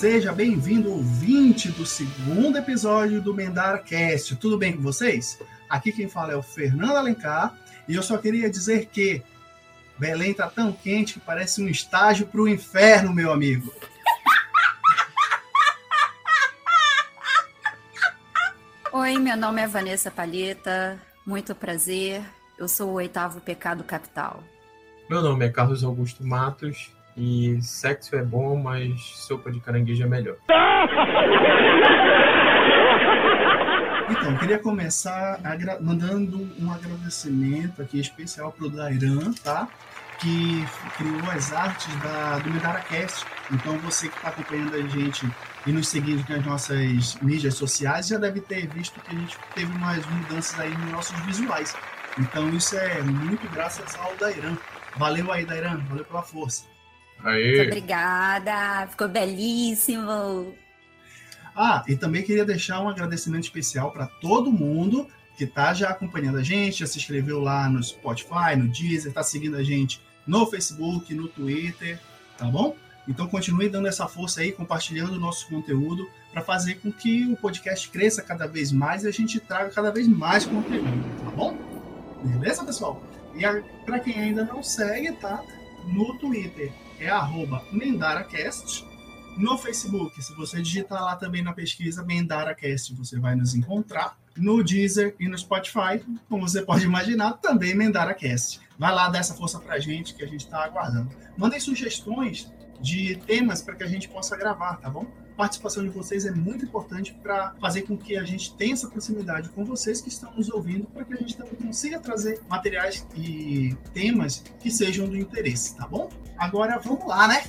Seja bem-vindo, ouvinte do segundo episódio do Mendara Cast. Tudo bem com vocês? Aqui quem fala é o Fernando Alencar e eu só queria dizer que Belém tá tão quente que parece um estágio para o inferno, meu amigo. Oi, meu nome é Vanessa Palheta, muito prazer. Eu sou o oitavo pecado capital. Meu nome é Carlos Augusto Matos e sexo é bom, mas sopa de caranguejo é melhor. Então, queria começar mandando um agradecimento aqui especial para o Dairan, tá? Que criou as artes da, do MedaraCast. Então, você que está acompanhando a gente e nos seguindo nas nossas mídias sociais já deve ter visto que a gente teve umas mudanças aí nos nossos visuais. Então, isso é muito graças ao Dairan. Valeu aí, Dairan. Valeu pela força. Aê. Muito obrigada, ficou belíssimo. Ah, e também queria deixar um agradecimento especial para todo mundo que está já acompanhando a gente, já se inscreveu lá no Spotify, no Deezer, está seguindo a gente no Facebook, no Twitter, tá bom? Então continue dando essa força aí, compartilhando o nosso conteúdo para fazer com que o podcast cresça cada vez mais e a gente traga cada vez mais conteúdo, tá bom? Beleza, pessoal? E para quem ainda não segue, tá? No Twitter é arroba MendaraCast. No Facebook, se você digitar lá também na pesquisa MendaraCast, você vai nos encontrar. No Deezer e no Spotify, como você pode imaginar, também MendaraCast. Vai lá dar essa força pra gente que a gente está aguardando. Mandem sugestões de temas para que a gente possa gravar, tá bom? A participação de vocês é muito importante para fazer com que a gente tenha essa proximidade com vocês que estão nos ouvindo, para que a gente também consiga trazer materiais e temas que sejam do interesse, tá bom? Agora vamos lá, né?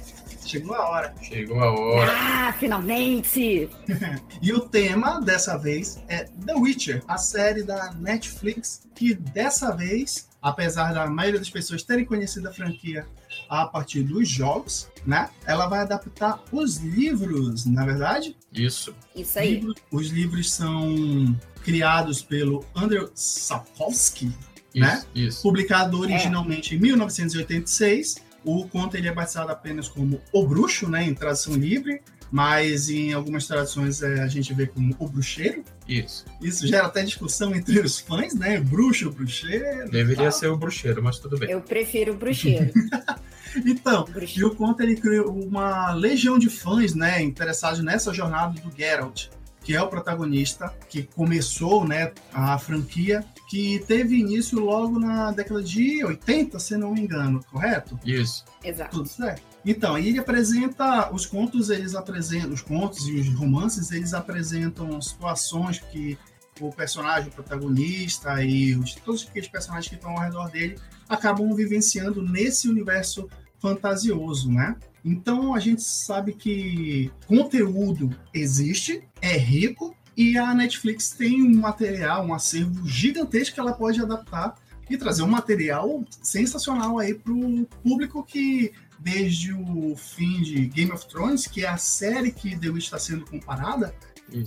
Chegou a hora. Chegou a hora. Ah, finalmente! e o tema dessa vez é The Witcher, a série da Netflix, que dessa vez, apesar da maioria das pessoas terem conhecido a franquia a partir dos jogos, né? Ela vai adaptar os livros, na é verdade? Isso. Isso aí. Livros, os livros são criados pelo Andrew Sapkowski, né? Isso. Publicado originalmente é. em 1986 o conto ele é batizado apenas como O Bruxo, né, em tradução livre, mas em algumas traduções é, a gente vê como O Bruxeiro. Isso. Isso gera até discussão entre os fãs, né? Bruxo, bruxeiro. Deveria ser o bruxeiro, mas tudo bem. Eu prefiro o bruxeiro. então, bruxeiro. e o conto ele criou uma legião de fãs, né, interessados nessa jornada do Geralt que é o protagonista, que começou né, a franquia, que teve início logo na década de 80, se não me engano, correto? Isso. Exato. Tudo certo. Então, ele apresenta os contos, eles apresentam os contos e os romances, eles apresentam situações que o personagem, o protagonista e os, todos aqueles personagens que estão ao redor dele acabam vivenciando nesse universo fantasioso, né? Então a gente sabe que conteúdo existe, é rico e a Netflix tem um material, um acervo gigantesco que ela pode adaptar e trazer um material sensacional aí para o público que desde o fim de Game of Thrones, que é a série que The Witch está sendo comparada,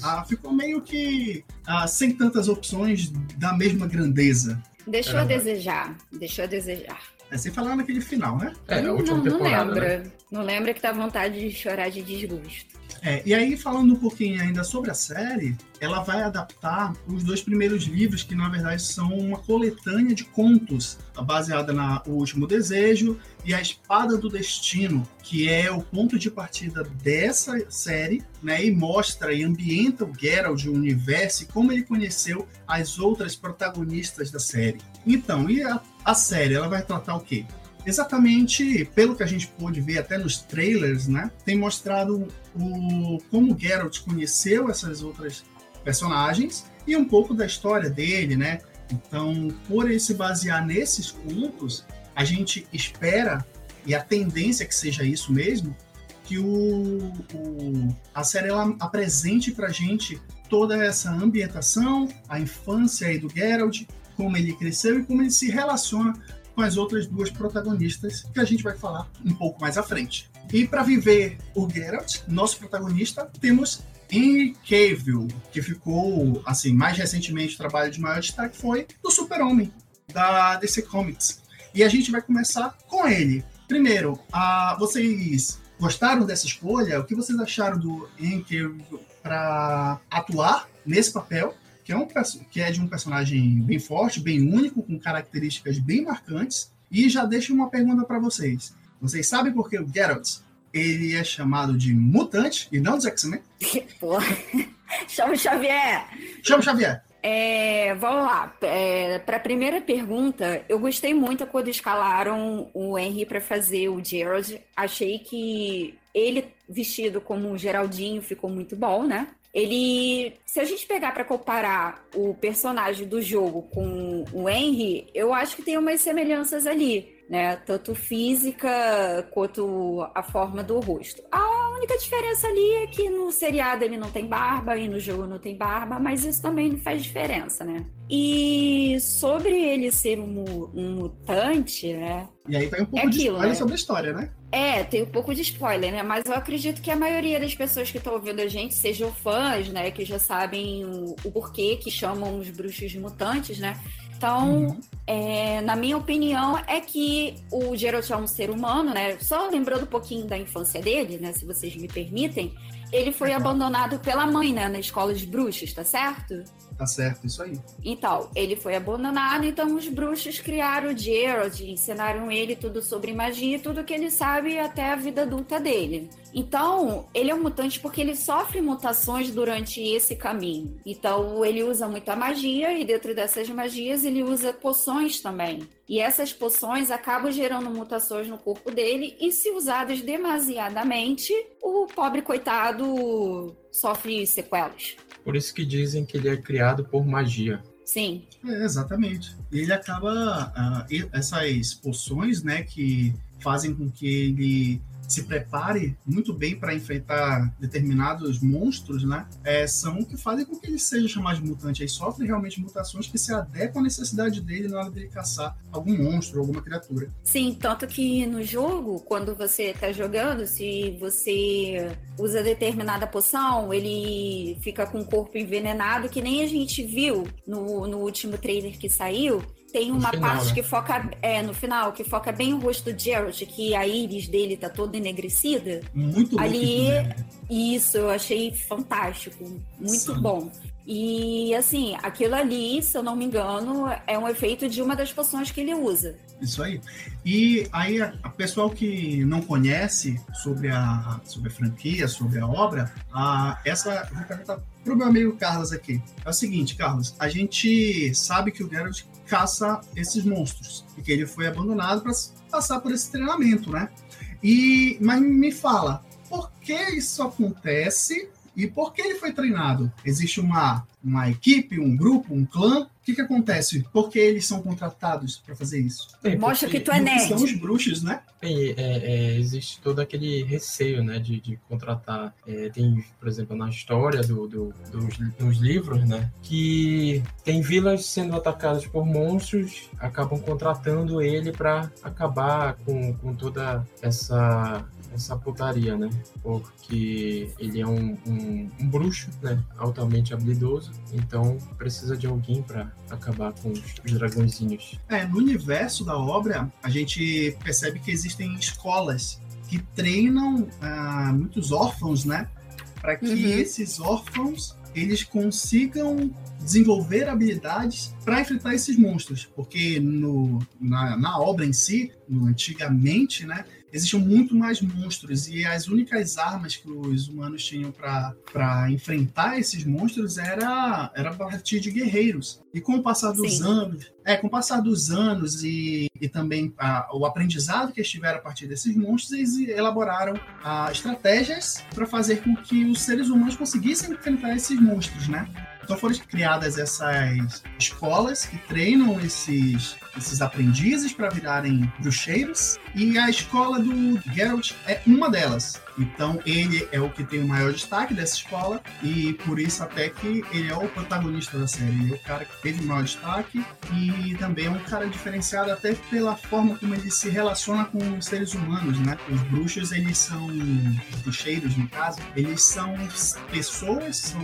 ah, ficou meio que ah, sem tantas opções da mesma grandeza. Deixou a desejar, deixou a desejar. É sem falar naquele final, né? É, a última não, temporada. Não lembra. Né? Não lembra que dá vontade de chorar de desgosto. É, e aí, falando um pouquinho ainda sobre a série, ela vai adaptar os dois primeiros livros, que na verdade são uma coletânea de contos, baseada na O Último Desejo e A Espada do Destino, que é o ponto de partida dessa série, né? E mostra e ambienta o Geralt, o universo, e como ele conheceu as outras protagonistas da série. Então, e a, a série, ela vai tratar o quê? Exatamente pelo que a gente pôde ver até nos trailers, né? Tem mostrado o como Geralt conheceu essas outras personagens e um pouco da história dele, né? Então, por ele se basear nesses contos, a gente espera e a tendência é que seja isso mesmo, que o, o a série ela apresente para gente toda essa ambientação, a infância aí do Geralt, como ele cresceu e como ele se relaciona com as outras duas protagonistas que a gente vai falar um pouco mais à frente. E para viver o Geralt, nosso protagonista, temos Henry Cavill, que ficou, assim, mais recentemente o trabalho de maior destaque foi do Super-Homem, da DC Comics. E a gente vai começar com ele. Primeiro, a, vocês gostaram dessa escolha? O que vocês acharam do Henry para atuar nesse papel? Que é, um, que é de um personagem bem forte, bem único, com características bem marcantes. E já deixo uma pergunta para vocês. Vocês sabem por que o Geralt ele é chamado de mutante e não dos X-Men? Porra. Chama o Xavier. Chama o Xavier. É, vamos lá. É, para a primeira pergunta, eu gostei muito quando escalaram o Henry para fazer o Gerald. Achei que ele vestido como um Geraldinho ficou muito bom, né? Ele, se a gente pegar para comparar o personagem do jogo com o Henry, eu acho que tem umas semelhanças ali né? Tanto física quanto a forma do rosto. A única diferença ali é que no seriado ele não tem barba e no jogo não tem barba, mas isso também não faz diferença, né? E sobre ele ser um, um mutante, né? E aí tem um pouco é aquilo, de spoiler né? sobre a história, né? É, tem um pouco de spoiler, né? Mas eu acredito que a maioria das pessoas que estão ouvindo a gente sejam fãs, né? Que já sabem o, o porquê que chamam os bruxos de mutantes, né? Então, uhum. é, na minha opinião, é que o Geralt é um ser humano, né? Só lembrando um pouquinho da infância dele, né? Se vocês me permitem, ele foi abandonado pela mãe, né? Na escola de bruxos, tá certo? Tá certo, isso aí. Então, ele foi abandonado, então os bruxos criaram o Gerald, ensinaram ele tudo sobre magia, tudo que ele sabe até a vida adulta dele. Então, ele é um mutante porque ele sofre mutações durante esse caminho. Então, ele usa muita magia e dentro dessas magias ele usa poções também. E essas poções acabam gerando mutações no corpo dele e se usadas demasiadamente, o pobre coitado sofre sequelas. Por isso que dizem que ele é criado por magia. Sim. É, exatamente. Ele acaba. Uh, essas poções, né, que fazem com que ele se prepare muito bem para enfrentar determinados monstros, né? É, são que fazem com que ele seja chamado de mutante. Ele sofre realmente mutações que se adequam à necessidade dele na hora de caçar algum monstro, alguma criatura. Sim, tanto que no jogo, quando você está jogando, se você usa determinada poção, ele fica com o corpo envenenado, que nem a gente viu no, no último trailer que saiu tem uma final, parte né? que foca é, no final, que foca bem o rosto do Geralt, que a íris dele tá toda enegrecida. Muito Ali, isso, eu achei fantástico, muito Sim. bom. E assim, aquilo ali, se eu não me engano, é um efeito de uma das poções que ele usa. Isso aí. E aí, a, pessoal que não conhece sobre a, sobre a franquia, sobre a obra, a, essa. Vou perguntar pro meu amigo Carlos aqui. É o seguinte, Carlos, a gente sabe que o Geralt caça esses monstros e que ele foi abandonado para passar por esse treinamento, né? E mas me fala, por que isso acontece e por que ele foi treinado? Existe uma, uma equipe, um grupo, um clã? O que, que acontece? Por que eles são contratados para fazer isso? Bem, Mostra que tu é nerd. São os bruxos, né? Bem, é, é, existe todo aquele receio né, de, de contratar. É, tem, por exemplo, na história do, do, dos, dos livros, né? Que tem vilas sendo atacadas por monstros, acabam contratando ele para acabar com, com toda essa essa putaria, né? Porque ele é um, um, um, bruxo, né? Altamente habilidoso, então precisa de alguém para acabar com os, os dragõezinhos. É, no universo da obra, a gente percebe que existem escolas que treinam ah, muitos órfãos, né? Para que uhum. esses órfãos eles consigam desenvolver habilidades para enfrentar esses monstros, porque no, na, na obra em si, no, antigamente, né, existiam muito mais monstros e as únicas armas que os humanos tinham para enfrentar esses monstros era, era a partir de guerreiros. E com o passar dos Sim. anos, é, com o passar dos anos e, e também a, o aprendizado que eles tiveram a partir desses monstros, eles elaboraram a, estratégias para fazer com que os seres humanos conseguissem enfrentar esses monstros, né? Então foram criadas essas escolas que treinam esses, esses aprendizes para virarem bruxeiros, e a escola do Geralt é uma delas. Então ele é o que tem o maior destaque dessa escola, e por isso até que ele é o protagonista da série. Ele é o cara que teve o maior destaque, e também é um cara diferenciado até pela forma como ele se relaciona com os seres humanos, né? Os bruxos, eles são, os bruxeiros no caso, eles são pessoas são,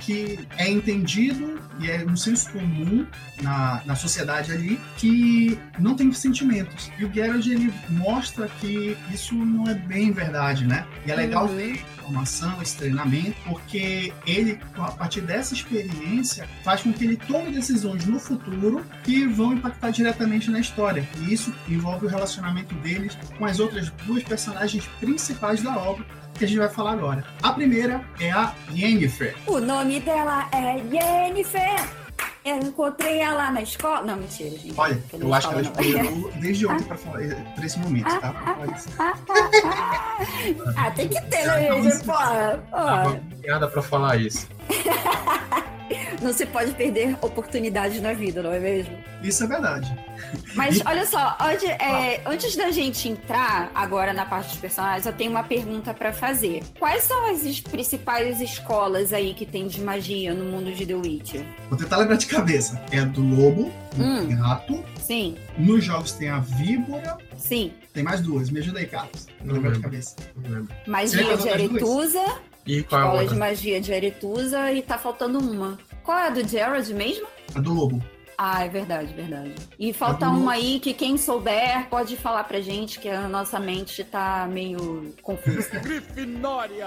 que é entendido e é um senso comum na, na sociedade ali que não tem sentimentos. E o Geralt ele mostra que isso não é bem verdade, né? E é legal uhum. ver formação, esse treinamento, porque ele, a partir dessa experiência, faz com que ele tome decisões no futuro que vão impactar diretamente na história. E isso envolve o relacionamento deles com as outras duas personagens principais da obra, que a gente vai falar agora. A primeira é a Yennefer. O nome dela é Yennefer. Eu encontrei ela na escola. Não, mentira, gente. Olha, eu acho que ela escolheu desde ontem pra, falar, pra esse momento, tá? ah, tem que ter, né, gente? Porra. Obrigada pra falar isso. Não se pode perder oportunidades na vida, não é mesmo? Isso é verdade. Mas olha só, onde, é, antes da gente entrar agora na parte dos personagens, eu tenho uma pergunta para fazer. Quais são as principais escolas aí que tem de magia no mundo de The Witcher? Vou tentar lembrar de cabeça. É a do lobo, do hum. gato. Sim. Nos jogos tem a víbora. Sim. Tem mais duas. Me ajuda aí, Carlos. Não, lembro de cabeça. Não lembro. Magia de Aretusa. E qual Escola é de magia de Aretusa e tá faltando uma. Qual é a do Jared mesmo? A do lobo. Ah, é verdade, verdade. E falta uma aí que quem souber pode falar pra gente que a nossa mente tá meio confusa. Grifinória!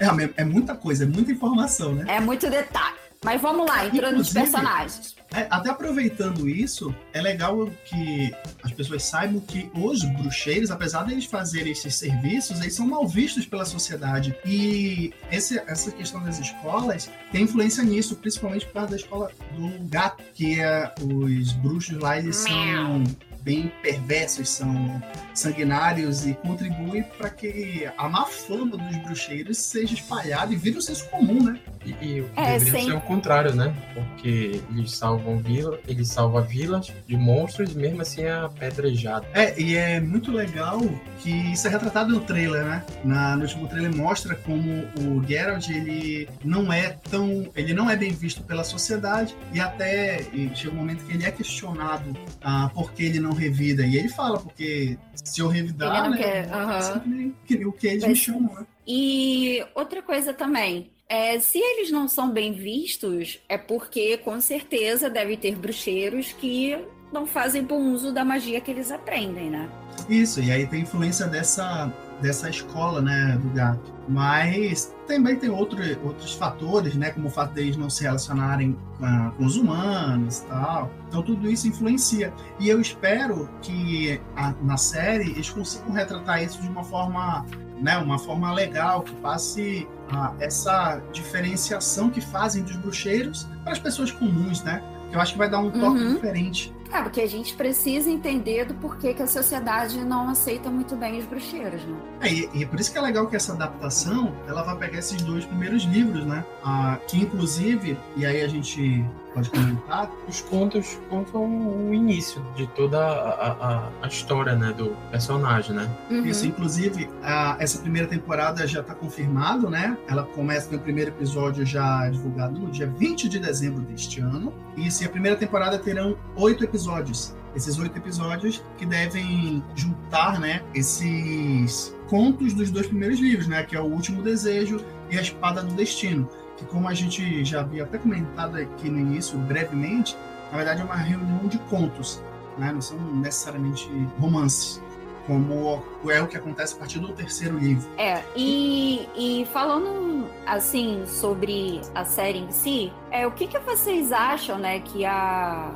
É, é muita coisa, é muita informação, né? É muito detalhe. Mas vamos lá, entrando nos personagens. É, até aproveitando isso, é legal que as pessoas saibam que os bruxeiros, apesar de eles fazerem esses serviços, eles são mal vistos pela sociedade. E esse, essa questão das escolas tem influência nisso, principalmente por causa da escola do gato, que é, os bruxos lá, eles são bem perversos, são sanguinários e contribuem para que a má fama dos bruxeiros seja espalhada e vire um senso comum, né? E, e o que é, deveria ser o contrário, né? Porque eles salvam vila, eles salvam vilas de monstros e mesmo assim é apedrejado. É, e é muito legal que isso é retratado no trailer, né? Na, no último trailer mostra como o Geralt, ele não é tão... ele não é bem visto pela sociedade e até e chega um momento que ele é questionado ah, porque ele não revida. E ele fala, porque se eu revidar, né? Quer. Uhum. o que eles Vai me chamam, né? E outra coisa também, é, se eles não são bem vistos, é porque com certeza deve ter bruxeiros que não fazem bom uso da magia que eles aprendem, né? Isso, e aí tem influência dessa, dessa escola, né, do gato. Mas também tem outro, outros fatores, né, como o fato deles não se relacionarem com, com os humanos e tal. Então tudo isso influencia. E eu espero que a, na série eles consigam retratar isso de uma forma, né, uma forma legal, que passe a, essa diferenciação que fazem dos bruxeiros para as pessoas comuns, né? Eu acho que vai dar um toque uhum. diferente. É, porque a gente precisa entender do porquê que a sociedade não aceita muito bem os bruxeiros, né? É, e, e por isso que é legal que essa adaptação, ela vai pegar esses dois primeiros livros, né? Ah, que inclusive, e aí a gente pode comentar. Os contos contam o início de toda a, a, a história, né, do personagem, né? Uhum. Isso, inclusive, a, essa primeira temporada já está confirmado, né? Ela começa com o primeiro episódio já divulgado no dia 20 de dezembro deste ano. E se a primeira temporada terão oito episódios. Esses oito episódios que devem juntar, né, esses contos dos dois primeiros livros, né, que é o Último Desejo e a Espada do Destino que como a gente já havia até comentado aqui no início, brevemente, na verdade é uma reunião de contos, né? não são necessariamente romances, como é o que acontece a partir do terceiro livro. É, e, e falando assim sobre a série em si, é, o que, que vocês acham, né, que a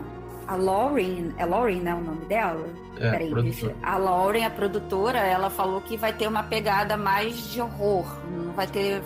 a Lauren, é Lauren, né, o nome dela? É, Peraí, a Lauren, a produtora, ela falou que vai ter uma pegada mais de horror, não vai ter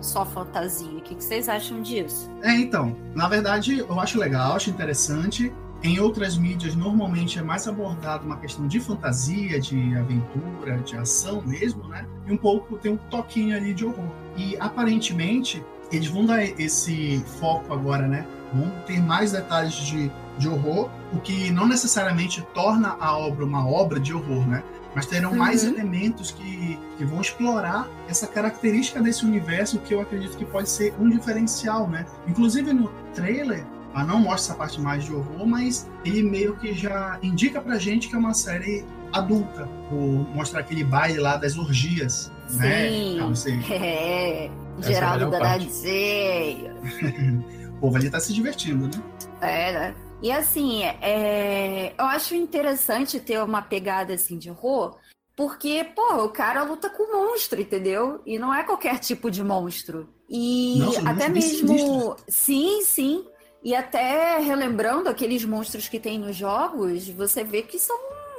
só fantasia. O que vocês acham disso? É, então, na verdade, eu acho legal, acho interessante. Em outras mídias, normalmente é mais abordado uma questão de fantasia, de aventura, de ação mesmo, né? E um pouco tem um toquinho ali de horror. E aparentemente, eles vão dar esse foco agora, né? Vão ter mais detalhes de, de horror, o que não necessariamente torna a obra uma obra de horror, né? Mas terão uhum. mais elementos que, que vão explorar essa característica desse universo que eu acredito que pode ser um diferencial, né? Inclusive no trailer, ah, não mostra essa parte mais de horror, mas ele meio que já indica pra gente que é uma série adulta, por mostrar aquele baile lá das orgias, né? Sim. né? Você... É, Geraldo Danadinho. povo ali tá se divertindo, né? É, né? E assim, é, eu acho interessante ter uma pegada assim de horror, porque, pô, o cara luta com monstro, entendeu? E não é qualquer tipo de monstro. E Não, até são monstros mesmo. sinistros. Sim, sim. E até relembrando aqueles monstros que tem nos jogos, você vê que são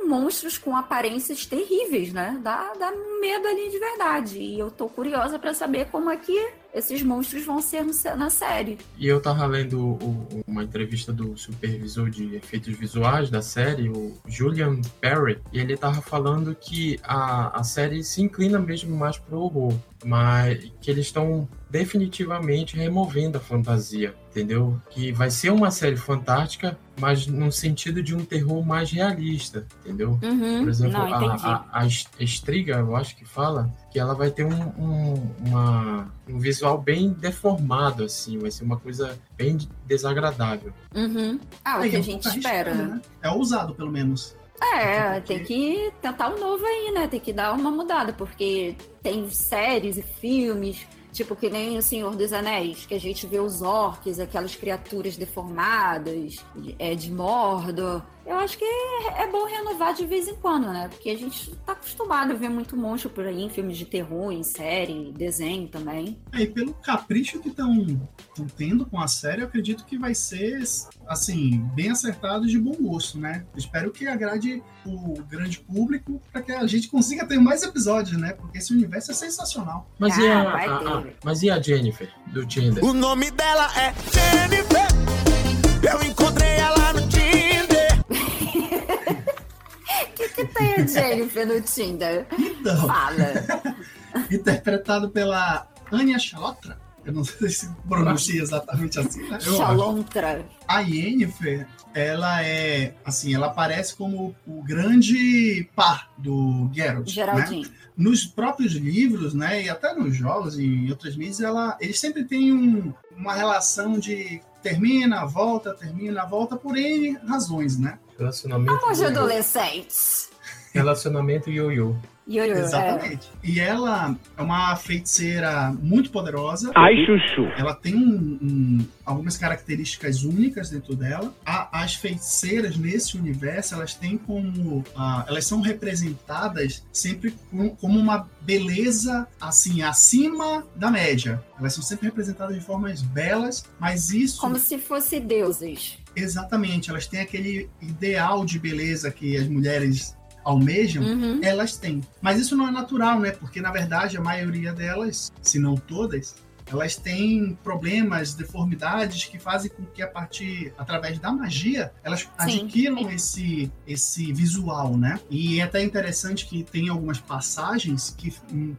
monstros com aparências terríveis, né? Dá, dá medo ali de verdade. E eu tô curiosa pra saber como é que esses monstros vão ser na série. E eu tava lendo uma entrevista do supervisor de efeitos visuais da série, o Julian Perry, e ele tava falando que a, a série se inclina mesmo mais pro horror, mas que eles estão definitivamente removendo a fantasia, entendeu? Que vai ser uma série fantástica, mas no sentido de um terror mais realista, entendeu? Uhum. Por exemplo, não, a, a, a est- Estriga, eu acho que fala, que ela vai ter um, um, uma- um visual bem deformado, assim, vai ser uma coisa bem desagradável. Uhum. Ah, o que a gente pouco espera. arriscado, né? É ousado, pelo menos. É, tem que tentar um novo aí, né? Tem que dar uma mudada, porque tem séries e filmes, tipo que nem O Senhor dos Anéis, que a gente vê os orcs, aquelas criaturas deformadas, de- é, de Mordor. Eu acho que é, é bom renovar de vez em quando, né? Porque a gente tá acostumado a ver muito monstro por aí em filmes de terror, em série, desenho também. É, e pelo capricho que estão tendo com a série, eu acredito que vai ser, assim, bem acertado e de bom gosto, né? Espero que agrade o grande público para que a gente consiga ter mais episódios, né? Porque esse universo é sensacional. Mas, e, Ah, a, vai a- ter. a- mas e a Jennifer, do Tinder? O nome dela é Jennifer. Eu encontrei ela que tem a Jennifer no Tinder? Então, Fala. interpretado pela Anya Chalotra. Eu não sei se pronuncia exatamente assim, né? Eu acho. Xalontra. A Yennefer, ela é, assim, ela aparece como o grande par do Geralt, né? Geraldinho. nos próprios livros, né, e até nos jogos e em outras mídias, ela, eles sempre têm um- uma relação de termina, volta, termina, volta, por N razões, né? Relacionamento Vamos de adolescentes. Relacionamento ioiô. Ioiô, é. Exatamente. E ela é uma feiticeira muito poderosa. Ai, chuchu. Ela tem um- um- algumas características únicas dentro dela. A- as feiticeiras nesse universo, elas têm como. ah, elas são representadas sempre com- como uma beleza assim, acima da média. Elas são sempre representadas de formas belas, mas isso. Como se fosse deuses. Exatamente, elas têm aquele ideal de beleza que as mulheres almejam Uhum. elas têm. Mas isso não é natural, né? Porque, na verdade, a maioria delas, se não todas, elas têm problemas, deformidades que fazem com que, a partir, através da magia, elas adquiram esse, esse visual, né? E é até interessante que tem algumas passagens que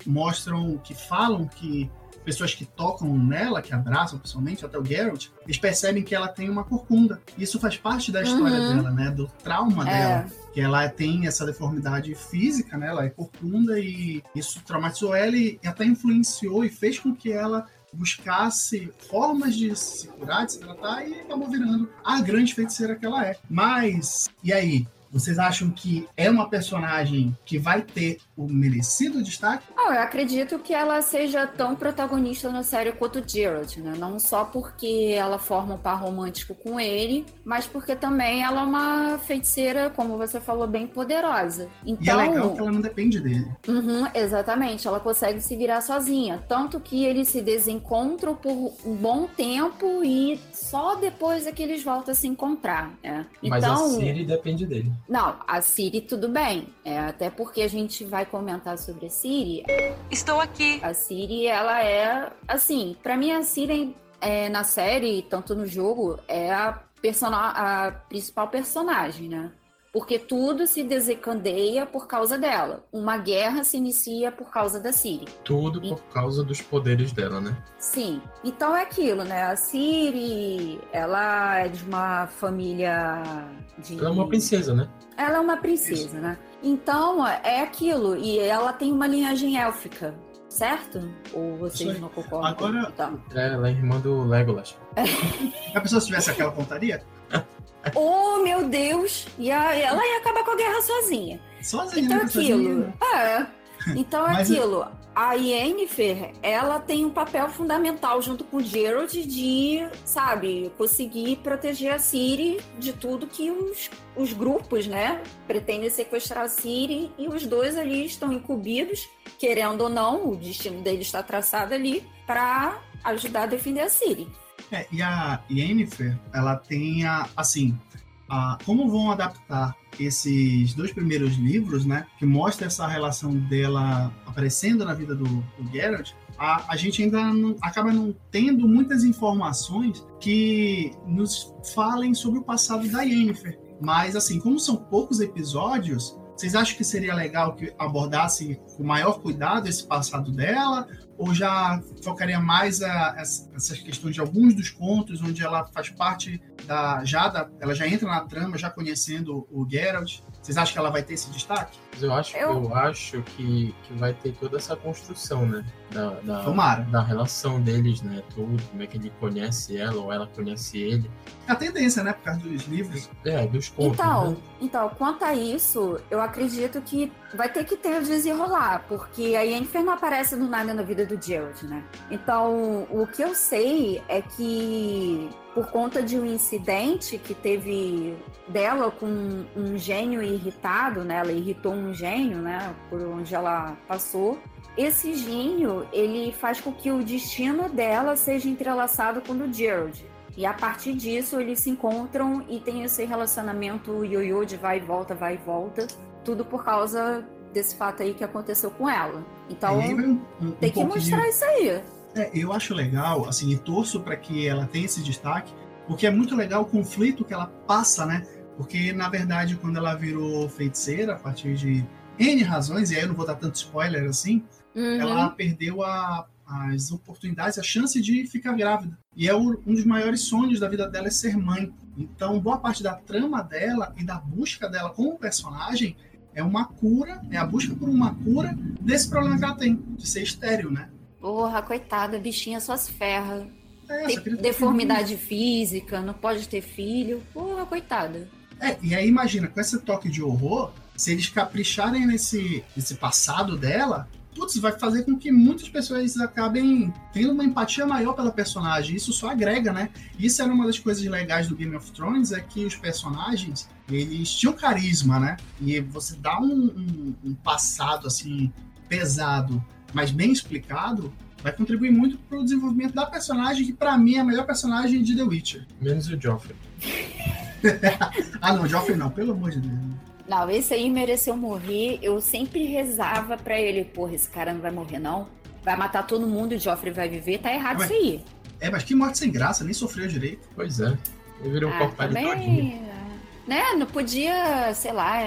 mostram, que falam que pessoas que tocam nela, que abraçam pessoalmente, até o Geralt, eles percebem que ela tem uma corcunda. Isso faz parte da história Uhum. dela, né? Do trauma É. dela que ela tem essa deformidade física, né? Ela é corcunda e isso traumatizou ela e até influenciou e fez com que ela buscasse formas de se curar, de se tratar e acabou virando a grande feiticeira que ela é. Mas, e aí? Vocês acham que é uma personagem que vai ter o merecido destaque? Não, eu acredito que ela seja tão protagonista na série quanto o Geralt, né? Não só porque ela forma um par romântico com ele, mas porque também ela é uma feiticeira, como você falou, bem poderosa. Então, E é legal que ela não depende dele. Uhum, exatamente, ela consegue se virar sozinha. Tanto que eles se desencontram por um bom tempo e só depois é que eles voltam a se encontrar. né? Mas Então, a Siri depende dele. não, a Siri tudo bem. É, até porque a gente vai comentar sobre a Siri. Estou aqui. A Siri, ela é assim, pra mim a Siri é, na série, tanto no jogo, é a, a principal personagem, né? Porque tudo se desencadeia por causa dela. Uma guerra se inicia por causa da Siri. Tudo por causa dos poderes dela, né? Sim. Então é aquilo, né? A Siri, ela é de uma família de. Ela é uma princesa, né? Ela é uma princesa, né? Então é aquilo. E ela tem uma linhagem élfica, certo? Ou vocês não concordam? Agora- Então. É, ela é irmã do Legolas. A pessoa se tivesse aquela pontaria, Oh, meu Deus! E a- ela ia acabar com a guerra sozinha. sozinha, Então é né? aquilo. Sozinha. É. Então é aquilo. a Yennefer, ela tem um papel fundamental junto com o Geralt de, sabe, conseguir proteger a Ciri de tudo que os, os grupos, né, pretendem sequestrar a Ciri e os dois ali estão incumbidos, querendo ou não, o destino deles está traçado ali para ajudar a defender a Ciri. É, e a Yennefer, ela tem a, assim, a, como vão adaptar esses dois primeiros livros, né, que mostra essa relação dela aparecendo na vida do, do Geralt, a, a gente ainda não, acaba não tendo muitas informações que nos falem sobre o passado da Yennefer. Mas, assim, como são poucos episódios, vocês acham que seria legal que abordasse com maior cuidado esse passado dela? Ou já focaria mais a, essas questões de alguns dos contos, onde ela faz parte da. Já da, ela já entra na trama, já conhecendo o Geralt? Vocês acham que ela vai ter esse destaque? Eu acho, eu... eu acho que, que vai ter toda essa construção, né? Da, da, Tomara. da relação deles, né? Tudo, como é que ele conhece ela ou ela conhece ele. É a tendência, né? Por causa dos livros. É, dos contos. Então, né? então, quanto a isso, eu acredito que vai ter que ter o desenrolar, porque a Yennefer não aparece do nada na vida do Geralt, né? Então, o que eu sei é que por conta de um incidente que teve dela com um gênio irritado, né? Ela irritou um gênio, né? Por onde ela passou. Esse gênio, ele faz com que o destino dela seja entrelaçado com o do Gerald. E a partir disso, eles se encontram e tem esse relacionamento ioiô de vai e volta, vai e volta. Tudo por causa desse fato aí que aconteceu com ela. Então, um, um, tem um que mostrar isso aí. É, eu acho legal, assim, e torço para que ela tenha esse destaque, porque é muito legal o conflito que ela passa, né? Porque, na verdade, quando ela virou feiticeira, a partir de N razões, e aí eu não vou dar tanto spoiler assim, uhum. ela perdeu a, as oportunidades, a chance de ficar grávida. E é o, um dos maiores sonhos da vida dela é ser mãe. Então, boa parte da trama dela e da busca dela como personagem é uma cura, é a busca por uma cura desse problema que ela tem, de ser estéreo, né? Porra, coitada, bichinha só se ferra. É, tem deformidade física, não pode ter filho. Porra, coitada. É, e aí imagina, com esse toque de horror, se eles capricharem nesse, nesse passado dela, putz, vai fazer com que muitas pessoas acabem tendo uma empatia maior pela personagem. Isso só agrega, né? Isso era uma das coisas legais do Game of Thrones, é que os personagens, eles tinham carisma, né? E você dá um, um, um passado, assim, pesado mas bem explicado, vai contribuir muito para o desenvolvimento da personagem, que para mim é a melhor personagem de The Witcher. Menos o Joffrey. ah, não, Joffrey não, pelo amor de Deus. Não, esse aí mereceu morrer. Eu sempre rezava para ele, porra, esse cara não vai morrer, não. Vai matar todo mundo e o Joffrey vai viver. Tá errado mas, isso aí. É, mas que morte sem graça, nem sofreu direito. Pois é. Ele virou ah, um corpado também... Né, não podia, sei lá,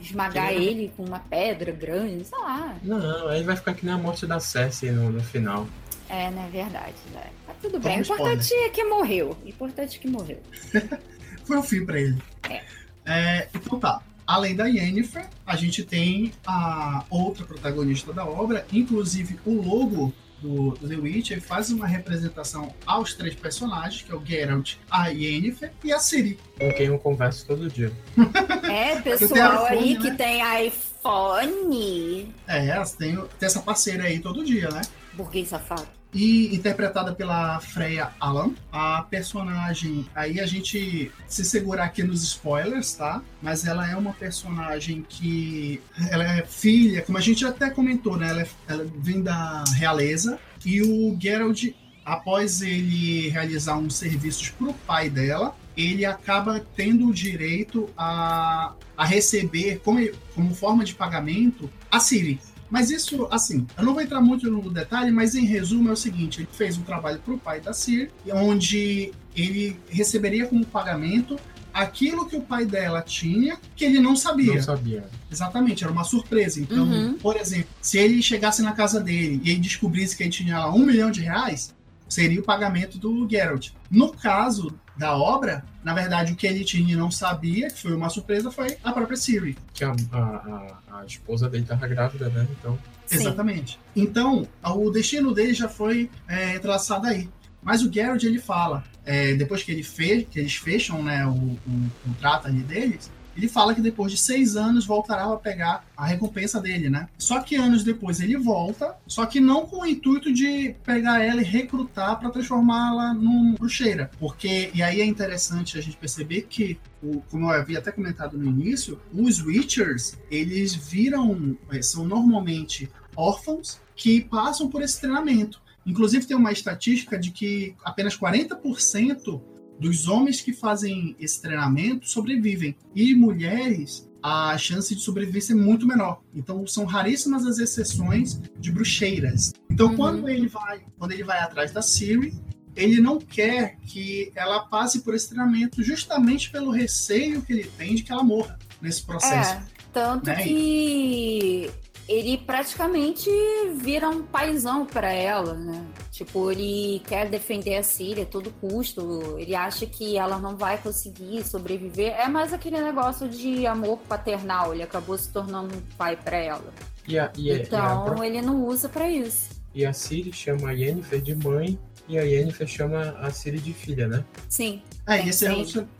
esmagar ele com uma pedra grande, sei lá. Não, aí vai ficar que nem a morte da Cersei no, no final. É, não é verdade. Né? Tá tudo bem. O importante é que morreu. O importante é que morreu. Foi o fim pra ele. É. é. Então tá. Além da Yennefer, a gente tem a outra protagonista da obra, inclusive o logo do, do The Witcher faz uma representação aos três personagens, que é o Geralt, a Yennefer e a Ciri. Com quem eu converso todo dia. É, pessoal iPhone, aí né? que tem iPhone. É, tem, tem essa parceira aí todo dia, né? Burguês safado e interpretada pela Freya Allan. A personagem, aí a gente se segurar aqui nos spoilers, tá? Mas ela é uma personagem que ela é filha, como a gente até comentou, né? Ela, é, ela vem da realeza e o Geralt, após ele realizar uns serviços para o pai dela, ele acaba tendo o direito a, a receber como, como forma de pagamento a Ciri. Mas isso, assim, eu não vou entrar muito no detalhe, mas em resumo é o seguinte: ele fez um trabalho para o pai da Cir, onde ele receberia como pagamento aquilo que o pai dela tinha que ele não sabia. Não sabia. Exatamente, era uma surpresa. Então, uhum. por exemplo, se ele chegasse na casa dele e ele descobrisse que ele tinha lá um milhão de reais, seria o pagamento do Geralt. No caso da obra, na verdade, o que ele tinha e não sabia, que foi uma surpresa, foi a própria Siri. Que a, a, a esposa dele estava grávida, né? Então. Sim. Exatamente. Então, o destino dele já foi é, traçado aí. Mas o Garrett, ele fala, é, depois que, ele fez, que eles fecham né, o, o contrato ali deles, ele fala que depois de seis anos voltará a pegar a recompensa dele, né? Só que anos depois ele volta, só que não com o intuito de pegar ela e recrutar para transformá-la num bruxeira. Porque, e aí é interessante a gente perceber que o, como eu havia até comentado no início, os Witchers, eles viram, eh, são normalmente órfãos que passam por esse treinamento. Inclusive, tem uma estatística de que apenas 40% dos homens que fazem esse treinamento sobrevivem. E mulheres, a chance de sobrevivência é muito menor. Então, são raríssimas as exceções de bruxeiras. Então, uhum. quando ele vai, quando ele vai atrás da Siri, ele não quer que ela passe por esse treinamento justamente pelo receio que ele tem de que ela morra nesse processo. É, tanto né? que ele praticamente vira um paizão para ela, né? Tipo, ele quer defender a Síria a todo custo, ele acha que ela não vai conseguir sobreviver. É mais aquele negócio de amor paternal, ele acabou se tornando um pai para ela. E a, e então, e a... ele não usa para isso. E a Siri chama a Yennefer de mãe e a Yennefer chama a Siri de filha, né? Sim. É, esse,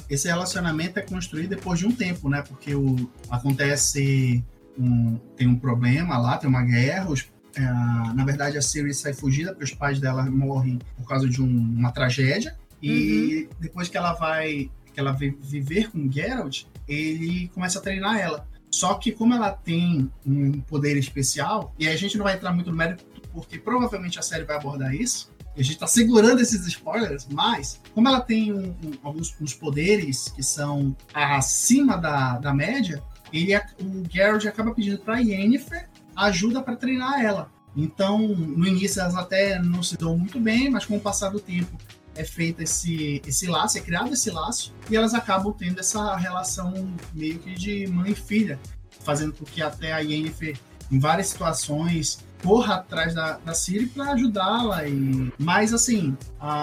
esse relacionamento é construído depois de um tempo, né? Porque o, acontece um, tem um problema lá, tem uma guerra. Os, é, na verdade, a Siri sai fugida porque os pais dela morrem por causa de um, uma tragédia. E uhum. depois que ela vai que ela vai viver com Geralt, ele começa a treinar ela. Só que como ela tem um poder especial, e a gente não vai entrar muito no mérito, porque provavelmente a série vai abordar isso, a gente está segurando esses spoilers, mas como ela tem um, um, alguns uns poderes que são acima da, da média, ele, o Geralt acaba pedindo para Yennefer ajuda para treinar ela. Então, no início elas até não se dão muito bem, mas com o passar do tempo é feito esse, esse laço, é criado esse laço, e elas acabam tendo essa relação meio que de mãe e filha, fazendo com que até a Yennefer, em várias situações, corra atrás da, da Siri para ajudá-la. E... Mas, assim,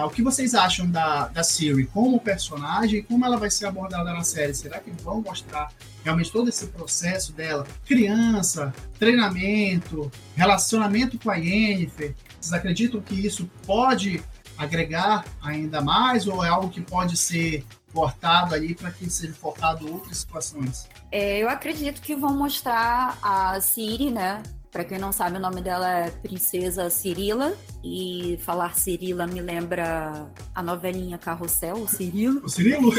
o que vocês acham da, da Siri como personagem como ela vai ser abordada na série? Será que vão mostrar realmente todo esse processo dela? Criança, treinamento, relacionamento com a Yennefer. Vocês acreditam que isso pode agregar ainda mais ou é algo que pode ser cortado ali para que seja focado outras situações? É, eu acredito que vão mostrar a Siri, né, para quem não sabe, o nome dela é Princesa Cirila. E falar Cirila me lembra a novelinha Carrossel, o Cirilo. O Cirilo?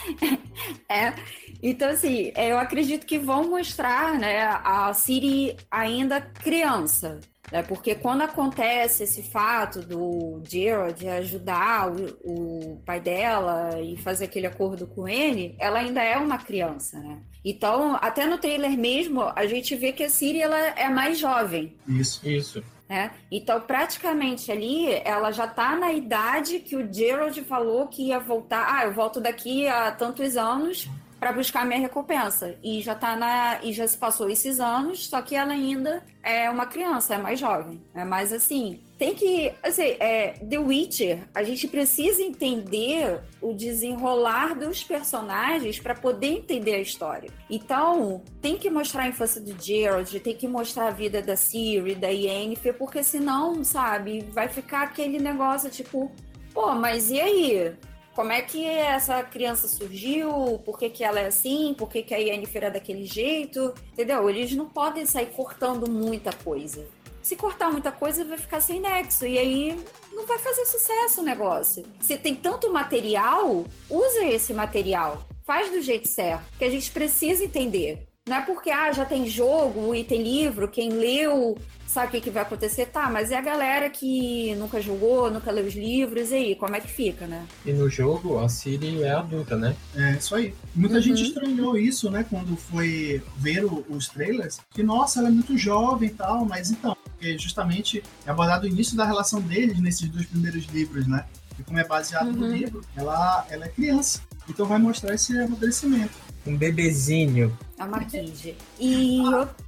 é. Então, assim, eu acredito que vão mostrar né, a Siri ainda criança. Né? Porque quando acontece esse fato do Gerald ajudar o, o, pai dela e fazer aquele acordo com ele, ela ainda é uma criança, né? Então, até no trailer mesmo, a gente vê que a Siri ela é mais jovem. Isso, isso. Né? Então, praticamente ali, ela já está na idade que o Gerald falou que ia voltar. Ah, eu volto daqui a tantos anos para buscar minha recompensa. E já tá na. E já se passou esses anos, só que ela ainda é uma criança, é mais jovem. É mais assim. Tem que. Assim, é, The Witcher, a gente precisa entender o desenrolar dos personagens para poder entender a história. Então, tem que mostrar a infância do Gerald, tem que mostrar a vida da Ciri, da Yennefer, porque senão, sabe, vai ficar aquele negócio tipo, pô, mas e aí? como é que essa criança surgiu, por que, que ela é assim, por que, que a Yennefer é daquele jeito, entendeu? Eles não podem sair cortando muita coisa. Se cortar muita coisa, vai ficar sem nexo, e aí não vai fazer sucesso o negócio. Se tem tanto material, usa esse material. Faz do jeito certo, que a gente precisa entender. Não é porque ah, já tem jogo e tem livro, quem leu sabe o que, que vai acontecer? Tá, mas é a galera que nunca jogou, nunca leu os livros, e aí, como é que fica, né? E no jogo, a Siri é adulta, né? É, isso aí. Muita uhum. gente estranhou isso, né, quando foi ver o, os trailers, que, nossa, ela é muito jovem e tal, mas então, porque justamente é abordado o início da relação deles nesses dois primeiros livros, né? E como é baseado uhum. no livro, ela, ela é criança. Então vai mostrar esse amadurecimento um bebezinho. É uma kid. E,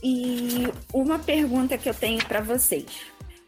e uma pergunta que eu tenho para vocês.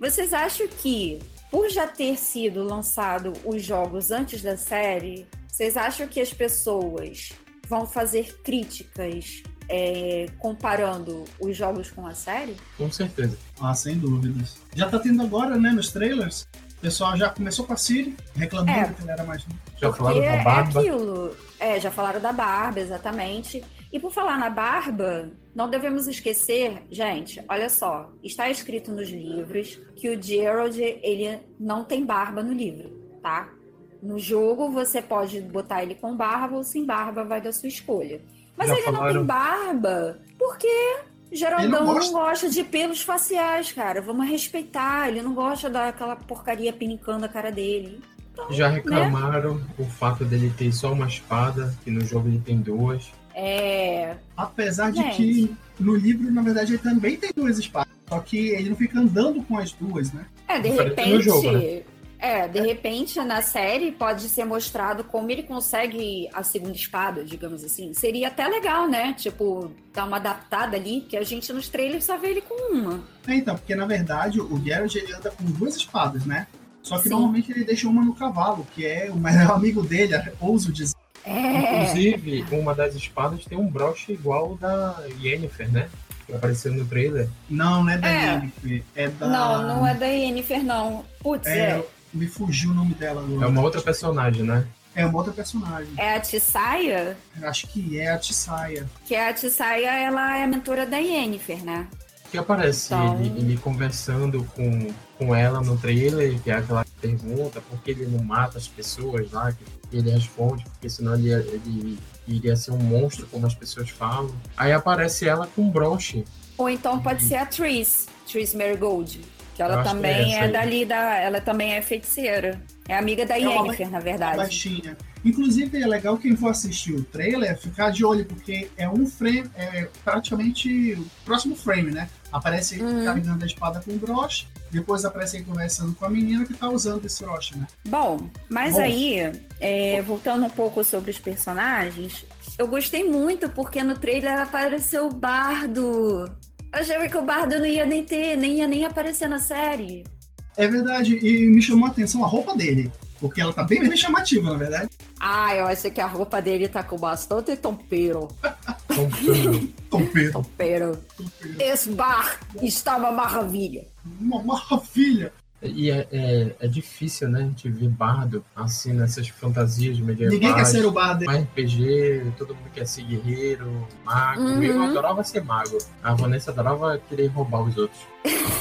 Vocês acham que, por já ter sido lançado os jogos antes da série, vocês acham que as pessoas vão fazer críticas é, comparando os jogos com a série? Com certeza. Ah, sem dúvidas. Já tá tendo agora, né, nos trailers. O pessoal já começou com a Siri, reclamando é, que ela era mais. Já falaram da barba. É aquilo É, já falaram da barba, exatamente. E por falar na barba, não devemos esquecer, gente, olha só, está escrito nos livros que o Gerald, ele não tem barba no livro, tá? No jogo você pode botar ele com barba ou sem barba, vai da sua escolha. Mas Já ele não falaram- tem barba porque Geraldão não não gosta. gosta. de pelos faciais, cara. Vamos respeitar. Ele não gosta daquela porcaria pinicando a cara dele. Então, Já reclamaram o fato dele ter só uma espada, que no jogo ele tem duas. É. Apesar de Gente. que no livro, na verdade, ele também tem duas espadas. Só que ele não fica andando com as duas, né? É, de Diferente repente. jogo, né? É, de repente na série pode ser mostrado como ele consegue a segunda espada, digamos assim. Seria até legal, né? Tipo, dar uma adaptada ali, que a gente nos trailers só vê ele com uma. É, então, porque na verdade o Geralt ele anda com duas espadas, né? Só que Sim. normalmente ele deixa uma no cavalo, que é o melhor amigo dele, ouso dizer. É. Inclusive, uma das espadas tem um broche igual da Yennefer, né? Que apareceu no trailer. Não, não é da É. Yennefer, é da. Não, não é da Yennefer, não. Putz, É, é. Me fugiu o nome dela agora. É uma outra personagem, né? É uma outra personagem. É a Tissaia, Acho que é a Tissaia. que a Tissaia, ela é a mentora da Yennefer, né? Que aparece Então- ele, ele conversando com, com ela no trailer, que é aquela pergunta por que ele não mata as pessoas lá, que ele responde, porque senão ele, ele iria ser um monstro, como as pessoas falam. Aí aparece ela com um broche. Ou então pode ser a Tris, Tris Marigold, que ela acho que é também é, dali da, ela também é feiticeira. É amiga da É uma Yennefer, na verdade. baixinha. Inclusive, é legal quem for assistir o trailer ficar de olho, porque é um frame, é praticamente o próximo frame, né? Aparece ele Uhum. carregando a espada com o broche, depois aparece ele conversando com a menina que tá usando esse broche, né? Bom, mas Bom. aí, é, voltando um pouco sobre os personagens, eu gostei muito porque no trailer apareceu o Bardo. Eu achei que o Bardo não ia nem ter, nem ia nem aparecer na série. É verdade, e me chamou a atenção a roupa dele, porque ela tá bem, bem chamativa, na verdade. Ah, eu achei que a roupa dele tá com bastante tompeiro. Tompeiro, Tompeiro. tompeiro. Esse bar está uma maravilha. Uma maravilha. E é, é, é difícil, né? A gente ver bardo assim nessas fantasias medievais. Ninguém quer ser o bar dele. Um RPG, todo mundo quer ser guerreiro, mago. Uhum. Eu adorava ser mago. A Vanessa adorava querer roubar os outros.